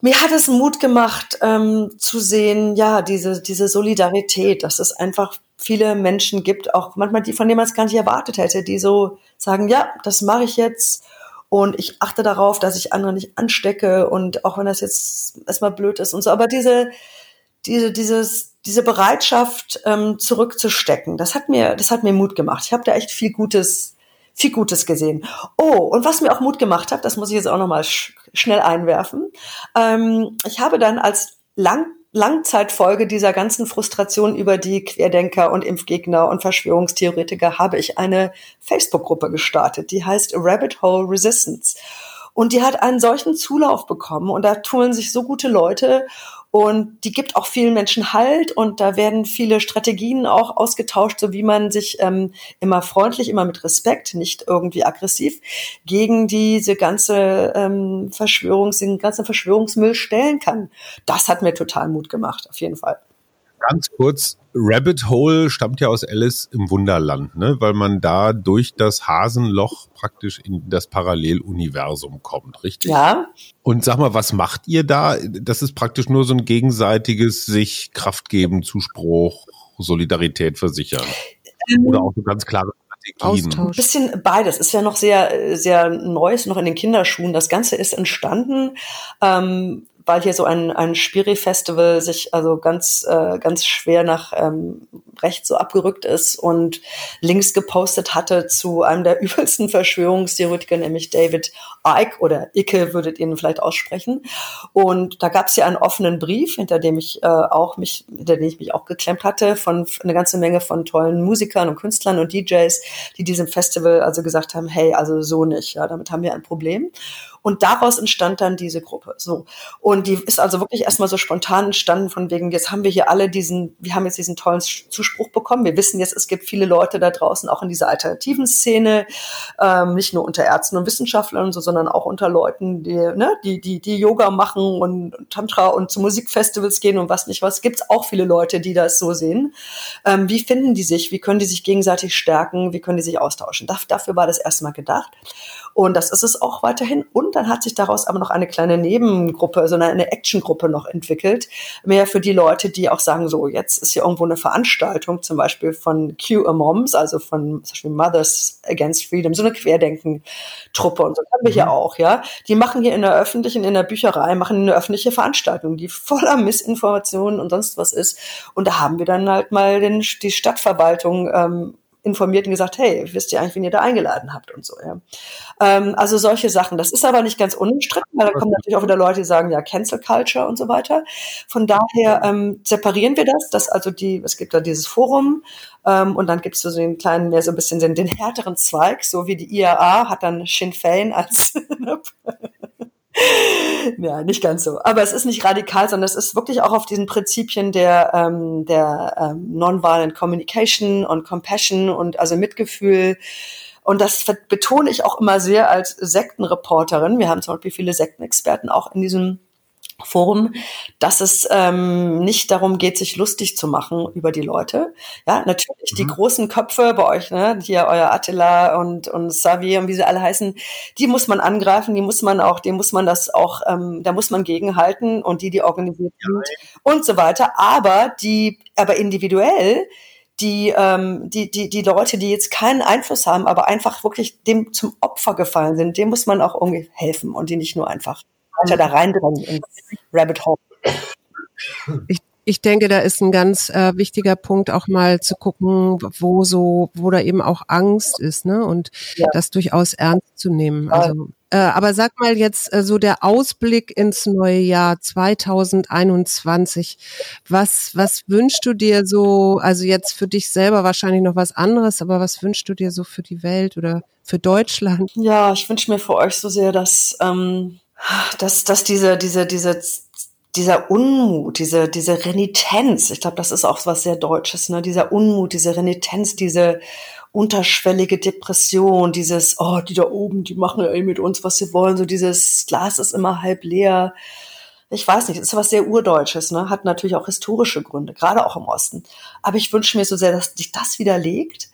Mir hat es Mut gemacht, ähm, zu sehen, ja, diese, diese Solidarität, dass es einfach viele Menschen gibt, auch manchmal die, von denen man es gar nicht erwartet hätte, die so sagen, ja, das mache ich jetzt und ich achte darauf, dass ich andere nicht anstecke und auch wenn das jetzt erstmal blöd ist und so, aber diese, diese, dieses, diese Bereitschaft ähm, zurückzustecken, das hat mir, das hat mir Mut gemacht. Ich habe da echt viel Gutes viel Gutes gesehen. Oh, und was mir auch Mut gemacht hat, das muss ich jetzt auch nochmal sch schnell einwerfen. Ähm, ich habe dann als lang Langzeitfolge dieser ganzen Frustration über die Querdenker und Impfgegner und Verschwörungstheoretiker habe ich eine Facebook-Gruppe gestartet, die heißt Rabbit Hole Resistance. Und die hat einen solchen Zulauf bekommen und da tun sich so gute Leute und die gibt auch vielen Menschen Halt und da werden viele Strategien auch ausgetauscht, so wie man sich ähm, immer freundlich, immer mit Respekt, nicht irgendwie aggressiv gegen diese ganze ähm, Verschwörungs, den ganzen Verschwörungsmüll stellen kann. Das hat mir total Mut gemacht, auf jeden Fall.
Ganz kurz, Rabbit Hole stammt ja aus Alice im Wunderland, ne? weil man da durch das Hasenloch praktisch in das Paralleluniversum kommt, richtig?
Ja.
Und sag mal, was macht ihr da? Das ist praktisch nur so ein gegenseitiges sich Kraft geben, Zuspruch, Solidarität versichern. Ähm, Oder auch so ganz klare
Austausch. Ein bisschen beides. Ist ja noch sehr, sehr neu, ist noch in den Kinderschuhen. Das Ganze ist entstanden ähm, weil hier so ein, ein Spiri-Festival sich also ganz, äh, ganz schwer nach ähm, rechts so abgerückt ist und Links gepostet hatte zu einem der [laughs] übelsten Verschwörungstheoretiker, nämlich David Icke oder Icke würdet ihr ihn vielleicht aussprechen. Und da gab es ja einen offenen Brief, hinter dem ich äh, auch mich, hinter dem ich mich auch geklemmt hatte, von eine ganze Menge von tollen Musikern und Künstlern und DJs, die diesem Festival also gesagt haben, hey, also so nicht, ja, damit haben wir ein Problem. Und daraus entstand dann diese Gruppe. So. Und die ist also wirklich erstmal so spontan entstanden von wegen, jetzt haben wir hier alle diesen, wir haben jetzt diesen tollen Zuspruch bekommen. Wir wissen jetzt, es gibt viele Leute da draußen, auch in dieser alternativen Szene, ähm, nicht nur unter Ärzten und Wissenschaftlern und so, sondern auch unter Leuten, die, ne, die, die, die Yoga machen und Tantra und zu Musikfestivals gehen und was nicht was. Gibt es auch viele Leute, die das so sehen. Ähm, wie finden die sich? Wie können die sich gegenseitig stärken? Wie können die sich austauschen? dafür war das erstmal gedacht. Und das ist es auch weiterhin. Und dann hat sich daraus aber noch eine kleine Nebengruppe, so eine, eine Actiongruppe noch entwickelt. Mehr für die Leute, die auch sagen, so, jetzt ist hier irgendwo eine Veranstaltung, zum Beispiel von Q Moms, also von zum Beispiel Mothers Against Freedom, so eine Querdenken-Truppe. Und so haben wir hier mhm. auch, ja. Die machen hier in der öffentlichen, in der Bücherei, machen eine öffentliche Veranstaltung, die voller Missinformationen und sonst was ist. Und da haben wir dann halt mal den, die Stadtverwaltung ähm, informiert und gesagt, hey, wisst ihr eigentlich, wen ihr da eingeladen habt und so. Ja. Ähm, also solche Sachen. Das ist aber nicht ganz unumstritten, weil da kommen natürlich auch wieder Leute, die sagen, ja, Cancel Culture und so weiter. Von daher ähm, separieren wir das, dass also die, es gibt da dieses Forum ähm, und dann gibt es so den kleinen, mehr so ein bisschen den, den härteren Zweig, so wie die IAA hat dann Sinn Fein als [laughs] [laughs] ja, nicht ganz so. Aber es ist nicht radikal, sondern es ist wirklich auch auf diesen Prinzipien der, ähm, der ähm, Nonviolent Communication und Compassion und also Mitgefühl. Und das betone ich auch immer sehr als Sektenreporterin. Wir haben zum Beispiel viele Sektenexperten auch in diesem Forum, dass es ähm, nicht darum geht, sich lustig zu machen über die Leute. Ja, natürlich mhm. die großen Köpfe bei euch, ne, hier euer Attila und und Savi und wie sie alle heißen, die muss man angreifen, die muss man auch, die muss man das auch, ähm, da muss man gegenhalten und die, die organisiert sind ja. und so weiter. Aber die, aber individuell die, ähm, die, die, die Leute, die jetzt keinen Einfluss haben, aber einfach wirklich dem zum Opfer gefallen sind, dem muss man auch irgendwie helfen und die nicht nur einfach weiter da reindrängen ins Rabbit Hole.
Ich, ich denke, da ist ein ganz äh, wichtiger Punkt auch mal zu gucken, wo so, wo da eben auch Angst ist, ne? Und ja. das durchaus ernst zu nehmen. Also, äh, aber sag mal jetzt äh, so der Ausblick ins neue Jahr 2021. Was, was wünschst du dir so, also jetzt für dich selber wahrscheinlich noch was anderes, aber was wünschst du dir so für die Welt oder für Deutschland?
Ja, ich wünsche mir für euch so sehr, dass ähm, dass, dass diese, diese, diese dieser Unmut, diese, diese Renitenz, ich glaube, das ist auch was sehr Deutsches, ne? dieser Unmut, diese Renitenz, diese unterschwellige Depression, dieses, oh, die da oben, die machen ja eh mit uns, was sie wollen, so dieses Glas ist immer halb leer. Ich weiß nicht, ist was sehr Urdeutsches, ne? hat natürlich auch historische Gründe, gerade auch im Osten. Aber ich wünsche mir so sehr, dass sich das widerlegt,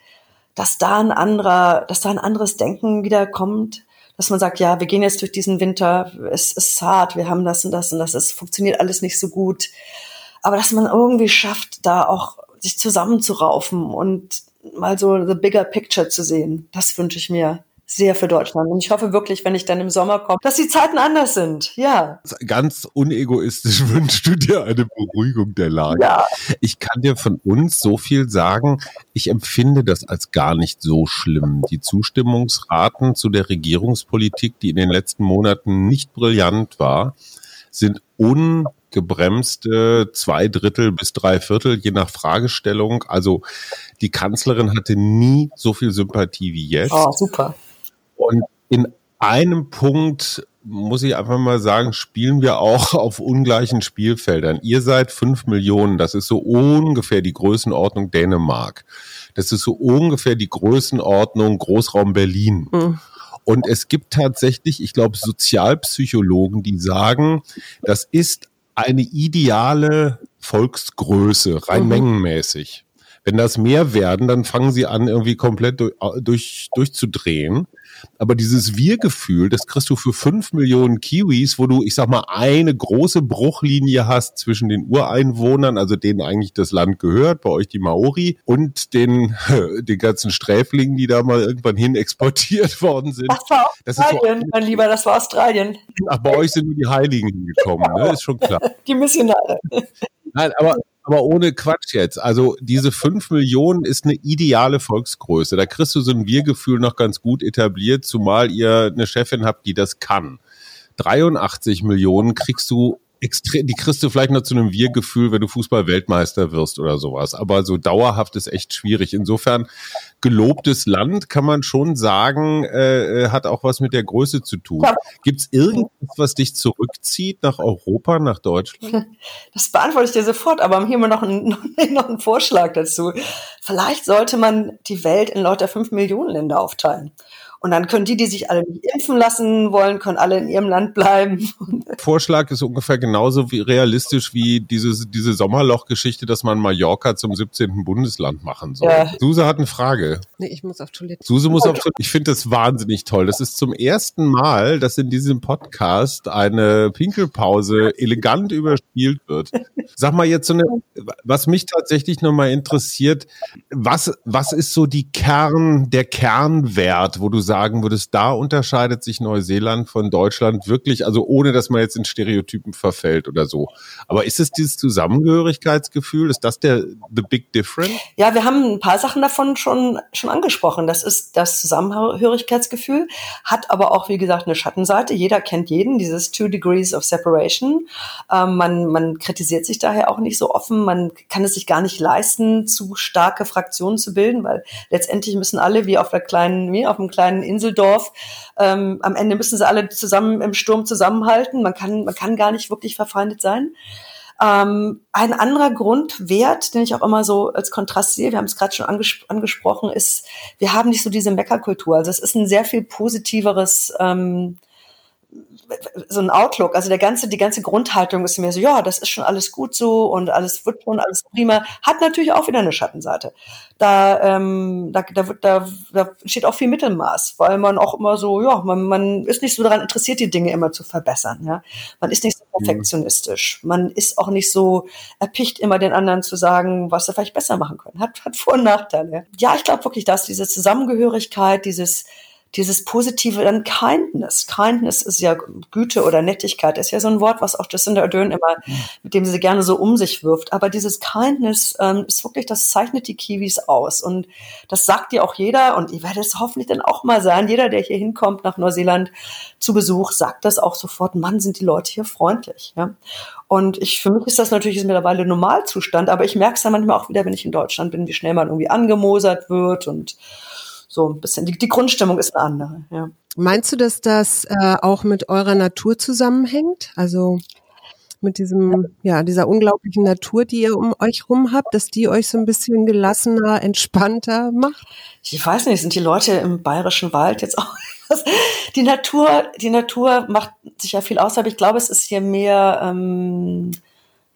dass da ein anderer, dass da ein anderes Denken wieder kommt, dass man sagt, ja, wir gehen jetzt durch diesen Winter, es ist zart, wir haben das und das und das, es funktioniert alles nicht so gut. Aber dass man irgendwie schafft, da auch sich zusammenzuraufen und mal so the bigger picture zu sehen, das wünsche ich mir sehr für Deutschland. Und ich hoffe wirklich, wenn ich dann im Sommer komme, dass die Zeiten anders sind. Ja.
Ganz unegoistisch [laughs] wünschst du dir eine Beruhigung der Lage. Ja. Ich kann dir von uns so viel sagen. Ich empfinde das als gar nicht so schlimm. Die Zustimmungsraten zu der Regierungspolitik, die in den letzten Monaten nicht brillant war, sind ungebremste zwei Drittel bis drei Viertel, je nach Fragestellung. Also die Kanzlerin hatte nie so viel Sympathie wie jetzt.
Oh, super.
Und in einem Punkt muss ich einfach mal sagen, spielen wir auch [laughs] auf ungleichen Spielfeldern. Ihr seid fünf Millionen, das ist so ungefähr die Größenordnung Dänemark. Das ist so ungefähr die Größenordnung Großraum Berlin. Mhm. Und es gibt tatsächlich, ich glaube, Sozialpsychologen, die sagen, das ist eine ideale Volksgröße, rein mhm. mengenmäßig. Wenn das mehr werden, dann fangen sie an, irgendwie komplett durch, durch, durchzudrehen. Aber dieses Wir-Gefühl, das kriegst du für fünf Millionen Kiwis, wo du, ich sag mal, eine große Bruchlinie hast zwischen den Ureinwohnern, also denen eigentlich das Land gehört, bei euch die Maori, und den, [laughs] den ganzen Sträflingen, die da mal irgendwann hin exportiert [laughs] worden sind.
Das war Australien, so, mein Lieber, das war Australien.
Ach, bei euch sind nur die Heiligen hingekommen, ne? Ist schon klar. [laughs]
Die Missionare.
Nein, aber aber ohne Quatsch jetzt. Also diese fünf Millionen ist eine ideale Volksgröße. Da kriegst du so ein Wir-Gefühl noch ganz gut etabliert, zumal ihr eine Chefin habt, die das kann. 83 Millionen kriegst du extrem, die kriegst du vielleicht noch zu einem Wir-Gefühl, wenn du Fußball-Weltmeister wirst oder sowas. Aber so dauerhaft ist echt schwierig. Insofern gelobtes Land kann man schon sagen, äh, hat auch was mit der Größe zu tun. Gibt es irgendwas, was dich zurückzieht nach Europa, nach Deutschland? [laughs]
Das beantworte ich dir sofort, aber hier wir [laughs] noch einen, noch einen Vorschlag dazu. Vielleicht sollte man die Welt in lauter fünf Millionen Länder aufteilen. Und dann können die, die sich alle nicht impfen lassen wollen, können alle in ihrem Land bleiben. [laughs]
Vorschlag ist ungefähr genauso wie realistisch wie diese, diese Sommerloch-Geschichte, dass man Mallorca zum 17. Bundesland machen soll. Ja. Suse hat eine Frage.
Nee, ich muss auf Toilette.
Suse muss auf Toilette. Ich finde das wahnsinnig toll. Das ist zum ersten Mal, dass in diesem Podcast eine Pinkelpause [laughs] elegant überspielt wird. Sag mal jetzt so eine, was mich tatsächlich nochmal interessiert, was, was ist so die Kern, der Kernwert, wo du sagst, sagen würdest, da unterscheidet sich Neuseeland von Deutschland wirklich, also ohne dass man jetzt in Stereotypen verfällt oder so. Aber ist es dieses Zusammengehörigkeitsgefühl? Ist das der the big difference?
Ja, wir haben ein paar Sachen davon schon schon angesprochen. Das ist das Zusammengehörigkeitsgefühl, hat aber auch wie gesagt eine Schattenseite. Jeder kennt jeden. Dieses Two Degrees of Separation. Ähm, man man kritisiert sich daher auch nicht so offen. Man kann es sich gar nicht leisten, zu starke Fraktionen zu bilden, weil letztendlich müssen alle wie auf der kleinen wie auf einem kleinen Inseldorf. Ähm, am Ende müssen sie alle zusammen im Sturm zusammenhalten. Man kann, man kann gar nicht wirklich verfeindet sein. Ähm, ein anderer Grundwert, den ich auch immer so als Kontrast sehe, wir haben es gerade schon anges angesprochen, ist, wir haben nicht so diese Meckerkultur. Also es ist ein sehr viel positiveres ähm, so ein Outlook, also der ganze, die ganze Grundhaltung ist mir so, ja, das ist schon alles gut so und alles wird schon alles prima, hat natürlich auch wieder eine Schattenseite. Da, ähm, da, da, da, da steht auch viel Mittelmaß, weil man auch immer so, ja, man, man ist nicht so daran interessiert, die Dinge immer zu verbessern. Ja, man ist nicht so mhm. perfektionistisch, man ist auch nicht so erpicht, immer den anderen zu sagen, was sie vielleicht besser machen können. Hat, hat Vor- und Nachteile. Ja, ich glaube wirklich, dass diese Zusammengehörigkeit, dieses dieses positive dann Kindness. Kindness ist ja Güte oder Nettigkeit, ist ja so ein Wort, was auch Jacinda Ardern immer, mit dem sie gerne so um sich wirft. Aber dieses Kindness ähm, ist wirklich, das zeichnet die Kiwis aus. Und das sagt dir auch jeder, und ich werde es hoffentlich dann auch mal sein, jeder, der hier hinkommt nach Neuseeland zu Besuch, sagt das auch sofort, Mann, sind die Leute hier freundlich. Ja? Und ich, für mich ist das natürlich mittlerweile Normalzustand, aber ich merke es ja manchmal auch wieder, wenn ich in Deutschland bin, wie schnell man irgendwie angemosert wird und so ein bisschen. Die, die Grundstimmung ist eine andere, ja.
Meinst du, dass das äh, auch mit eurer Natur zusammenhängt? Also mit diesem, ja, dieser unglaublichen Natur, die ihr um euch rum habt, dass die euch so ein bisschen gelassener, entspannter macht?
Ich weiß nicht, sind die Leute im bayerischen Wald jetzt auch [laughs] die Natur, die Natur macht sich ja viel aus, aber ich glaube, es ist hier mehr ähm,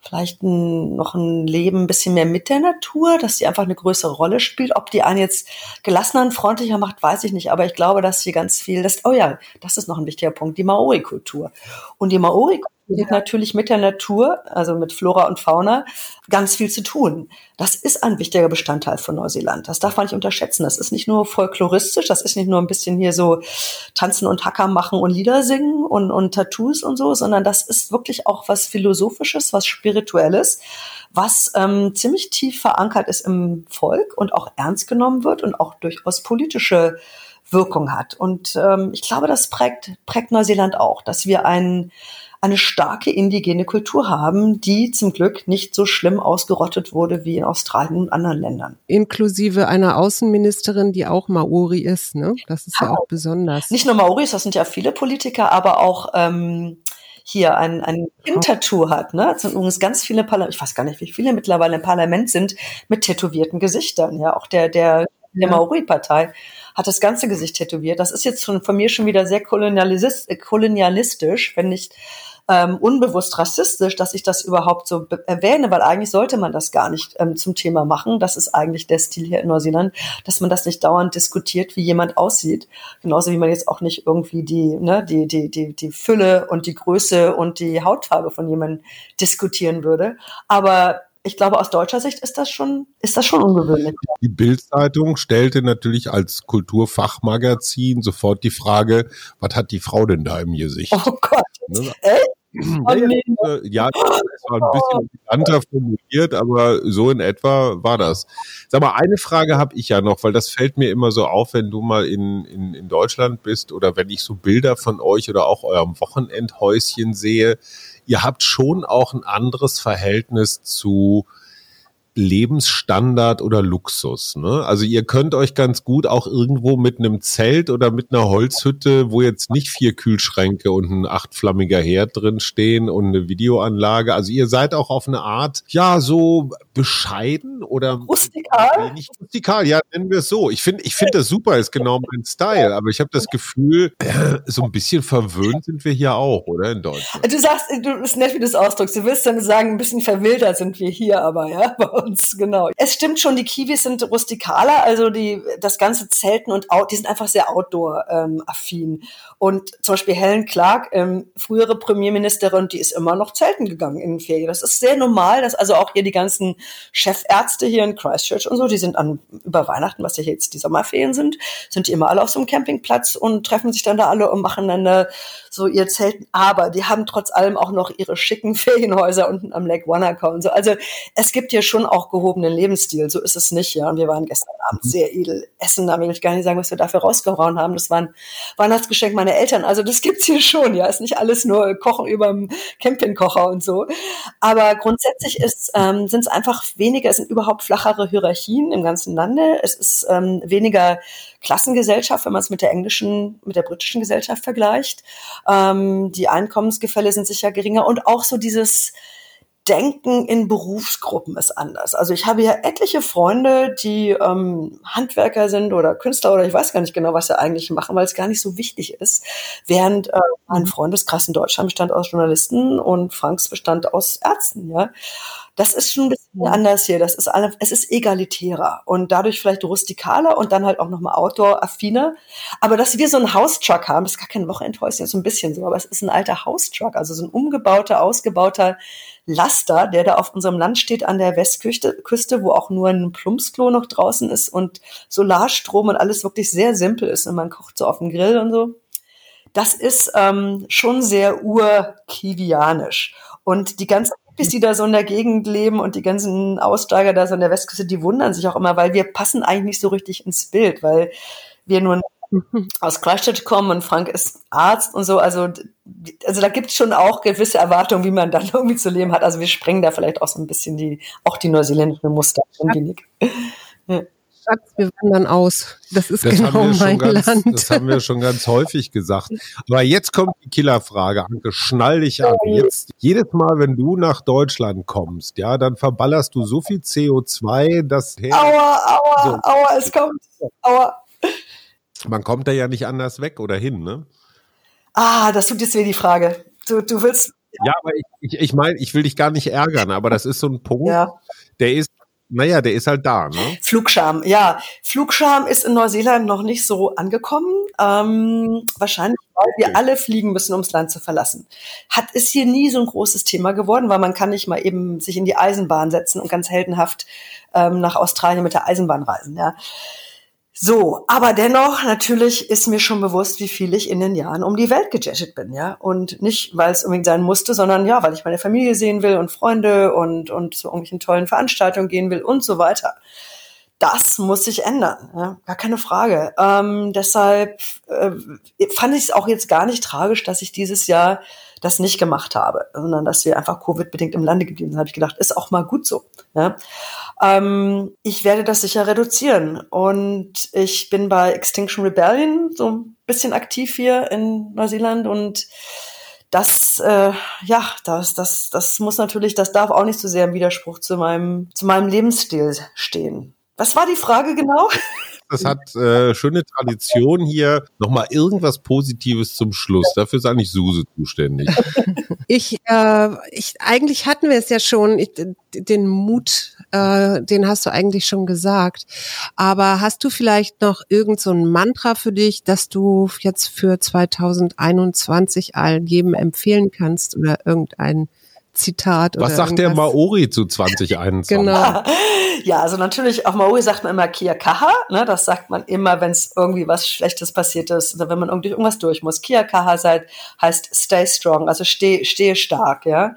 vielleicht ein, noch ein Leben ein bisschen mehr mit der Natur, dass sie einfach eine größere Rolle spielt. Ob die einen jetzt gelassener und freundlicher macht, weiß ich nicht. Aber ich glaube, dass sie ganz viel, das, oh ja, das ist noch ein wichtiger Punkt, die Maori-Kultur. Und die Maori-Kultur ja. natürlich mit der Natur, also mit Flora und Fauna, ganz viel zu tun. Das ist ein wichtiger Bestandteil von Neuseeland. Das darf man nicht unterschätzen. Das ist nicht nur folkloristisch, das ist nicht nur ein bisschen hier so tanzen und Hacker machen und Lieder singen und, und Tattoos und so, sondern das ist wirklich auch was Philosophisches, was Spirituelles, was ähm, ziemlich tief verankert ist im Volk und auch ernst genommen wird und auch durchaus politische Wirkung hat. Und ähm, ich glaube, das prägt, prägt Neuseeland auch, dass wir einen eine starke indigene Kultur haben, die zum Glück nicht so schlimm ausgerottet wurde wie in Australien und anderen Ländern.
Inklusive einer Außenministerin, die auch Maori ist, ne? Das ist ja, ja auch besonders.
Nicht nur Maoris, das sind ja viele Politiker, aber auch ähm, hier ein, ein Kind-Tattoo hat. Ne? Es sind übrigens ganz viele Parlamente, ich weiß gar nicht, wie viele mittlerweile im Parlament sind, mit tätowierten Gesichtern. Ja, auch der, der, der Maori-Partei hat das ganze Gesicht tätowiert. Das ist jetzt von, von mir schon wieder sehr kolonialistisch, wenn nicht ähm, unbewusst rassistisch, dass ich das überhaupt so erwähne, weil eigentlich sollte man das gar nicht ähm, zum Thema machen. Das ist eigentlich der Stil hier in Neuseeland, dass man das nicht dauernd diskutiert, wie jemand aussieht. Genauso wie man jetzt auch nicht irgendwie die, ne, die, die, die, die Fülle und die Größe und die Hautfarbe von jemandem diskutieren würde. Aber ich glaube, aus deutscher Sicht ist das schon, ist das schon ungewöhnlich.
Die Bildzeitung stellte natürlich als Kulturfachmagazin sofort die Frage, was hat die Frau denn da im Gesicht?
Oh Gott. Ne? Echt?
Oh, nee. Ja, es war ein bisschen eleganter formuliert, aber so in etwa war das. Sag mal, eine Frage habe ich ja noch, weil das fällt mir immer so auf, wenn du mal in, in, in Deutschland bist oder wenn ich so Bilder von euch oder auch eurem Wochenendhäuschen sehe. Ihr habt schon auch ein anderes Verhältnis zu Lebensstandard oder Luxus. Ne? Also ihr könnt euch ganz gut auch irgendwo mit einem Zelt oder mit einer Holzhütte, wo jetzt nicht vier Kühlschränke und ein achtflammiger Herd drin stehen und eine Videoanlage. Also ihr seid auch auf eine Art, ja, so bescheiden oder
rustikal.
Nicht rustikal, ja, nennen wir es so. Ich finde, ich finde das super, ist genau mein Style. Aber ich habe das Gefühl, äh, so ein bisschen verwöhnt sind wir hier auch, oder in Deutschland.
Du sagst, du bist nett, wie du es ausdrückst. Du willst dann sagen, ein bisschen verwildert sind wir hier, aber ja. Uns, genau. Es stimmt schon, die Kiwis sind rustikaler, also die, das ganze Zelten und Out, die sind einfach sehr outdoor-affin. Ähm, und zum Beispiel Helen Clark, ähm, frühere Premierministerin, die ist immer noch zelten gegangen in den Ferien. Das ist sehr normal, dass also auch hier die ganzen Chefärzte hier in Christchurch und so, die sind an, über Weihnachten, was ja jetzt die Sommerferien sind, sind die immer alle auf so einem Campingplatz und treffen sich dann da alle und machen dann eine, so ihr Zelten. Aber die haben trotz allem auch noch ihre schicken [laughs] Ferienhäuser unten am Lake Wanaka und so. Also es gibt hier schon auch gehobenen Lebensstil. So ist es nicht, ja. Und wir waren gestern Abend mhm. sehr edel essen. Da will ich gar nicht sagen, was wir dafür rausgehauen haben. Das war ein Weihnachtsgeschenk meiner Eltern. Also das gibt's hier schon, ja. Ist nicht alles nur Kochen überm Campingkocher und so. Aber grundsätzlich ist, ähm, sind es einfach weniger, es sind überhaupt flachere Hierarchien im ganzen Lande. Es ist ähm, weniger Klassengesellschaft, wenn man es mit der englischen, mit der britischen Gesellschaft vergleicht. Ähm, die Einkommensgefälle sind sicher geringer und auch so dieses Denken in Berufsgruppen ist anders. Also ich habe ja etliche Freunde, die ähm, Handwerker sind oder Künstler oder ich weiß gar nicht genau, was sie eigentlich machen, weil es gar nicht so wichtig ist. Während äh, mein mhm. Freundeskreis in Deutschland bestand aus Journalisten und Franks bestand aus Ärzten. Ja, das ist schon ein bisschen anders hier. Das ist alle, es ist egalitärer und dadurch vielleicht rustikaler und dann halt auch nochmal Outdoor-affiner. Aber dass wir so einen House-Truck haben, das ist gar kein Wochenendhäuschen, so ein bisschen so, aber es ist ein alter House-Truck, also so ein umgebauter, ausgebauter Laster, der da auf unserem Land steht an der Westküste, Küste, wo auch nur ein Plumpsklo noch draußen ist und Solarstrom und alles wirklich sehr simpel ist und man kocht so auf dem Grill und so. Das ist ähm, schon sehr urkivianisch. Und die ganzen Hippies, die da so in der Gegend leben und die ganzen Aussteiger da so an der Westküste, die wundern sich auch immer, weil wir passen eigentlich nicht so richtig ins Bild, weil wir nur [laughs] aus Christchurch kommen und Frank ist Arzt und so. Also, also da gibt es schon auch gewisse Erwartungen, wie man [laughs] dann irgendwie zu leben hat. Also wir sprengen da vielleicht auch so ein bisschen die, auch die neuseeländischen Muster ein wenig.
Ja. Schatz, wir wandern aus. Das ist das genau mein
ganz,
Land.
Das haben wir schon ganz häufig gesagt. Aber jetzt kommt die Killerfrage, Anke, schnall dich an. Jetzt, jedes Mal, wenn du nach Deutschland kommst, ja, dann verballerst du so viel CO2, dass...
Aua, aua, so. aua, es kommt. Aua.
Man kommt da ja nicht anders weg oder hin, ne?
Ah, das tut jetzt weh, die Frage. Du, du willst.
Ja, aber ich, ich, ich meine, ich will dich gar nicht ärgern, aber das ist so ein Punkt, ja. der ist, naja, der ist halt da, ne?
Flugscham, ja. Flugscham ist in Neuseeland noch nicht so angekommen. Ähm, wahrscheinlich, weil wir alle fliegen müssen, ums Land zu verlassen. Hat ist hier nie so ein großes Thema geworden, weil man kann nicht mal eben sich in die Eisenbahn setzen und ganz heldenhaft ähm, nach Australien mit der Eisenbahn reisen, ja. So, aber dennoch, natürlich ist mir schon bewusst, wie viel ich in den Jahren um die Welt gejettet bin, ja. Und nicht, weil es unbedingt sein musste, sondern ja, weil ich meine Familie sehen will und Freunde und, und zu irgendwelchen tollen Veranstaltungen gehen will und so weiter. Das muss sich ändern, ja? gar keine Frage. Ähm, deshalb äh, fand ich es auch jetzt gar nicht tragisch, dass ich dieses Jahr das nicht gemacht habe, sondern dass wir einfach Covid-bedingt im Lande geblieben sind, habe ich gedacht, ist auch mal gut so. Ja? Ähm, ich werde das sicher reduzieren und ich bin bei Extinction Rebellion so ein bisschen aktiv hier in Neuseeland und das, äh, ja, das, das, das muss natürlich, das darf auch nicht so sehr im Widerspruch zu meinem, zu meinem Lebensstil stehen. Was war die Frage genau? [laughs]
Das hat äh, schöne Tradition hier. Nochmal irgendwas Positives zum Schluss. Dafür ist eigentlich Suse zuständig. [laughs]
Ich, äh, ich eigentlich hatten wir es ja schon. Ich, den Mut, äh, den hast du eigentlich schon gesagt. Aber hast du vielleicht noch irgend so ein Mantra für dich, das du jetzt für 2021 allen jedem empfehlen kannst oder irgendein Zitat.
Was sagt der Maori zu 2021?
genau. [laughs]
Ja, also natürlich, auf Maori sagt man immer Kia Kaha. Ne? Das sagt man immer, wenn es irgendwie was Schlechtes passiert ist oder wenn man irgendwie irgendwas durch muss. Kia Kaha heißt stay strong, also steh, stehe stark, ja.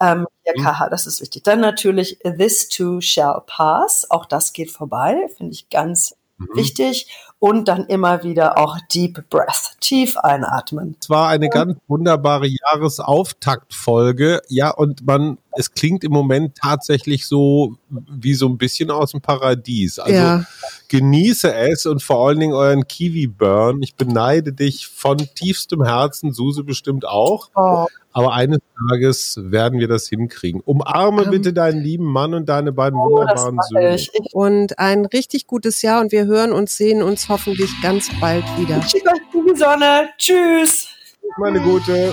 Ähm, Kia mhm. Kaha, das ist wichtig. Dann natürlich this too shall pass. Auch das geht vorbei, finde ich ganz mhm. wichtig und dann immer wieder auch Deep Breath, tief einatmen.
Es war eine ganz wunderbare Jahresauftaktfolge. Ja, und man, es klingt im Moment tatsächlich so wie so ein bisschen aus dem Paradies. Also ja. genieße es und vor allen Dingen euren Kiwi Burn. Ich beneide dich von tiefstem Herzen, Suse bestimmt auch. Oh. Aber eines Tages werden wir das hinkriegen. Umarme um, bitte deinen lieben Mann und deine beiden oh, wunderbaren Söhne.
Und ein richtig gutes Jahr und wir hören und sehen uns hoffentlich ganz bald wieder.
Tschüss, Sonne. Tschüss.
Meine Gute.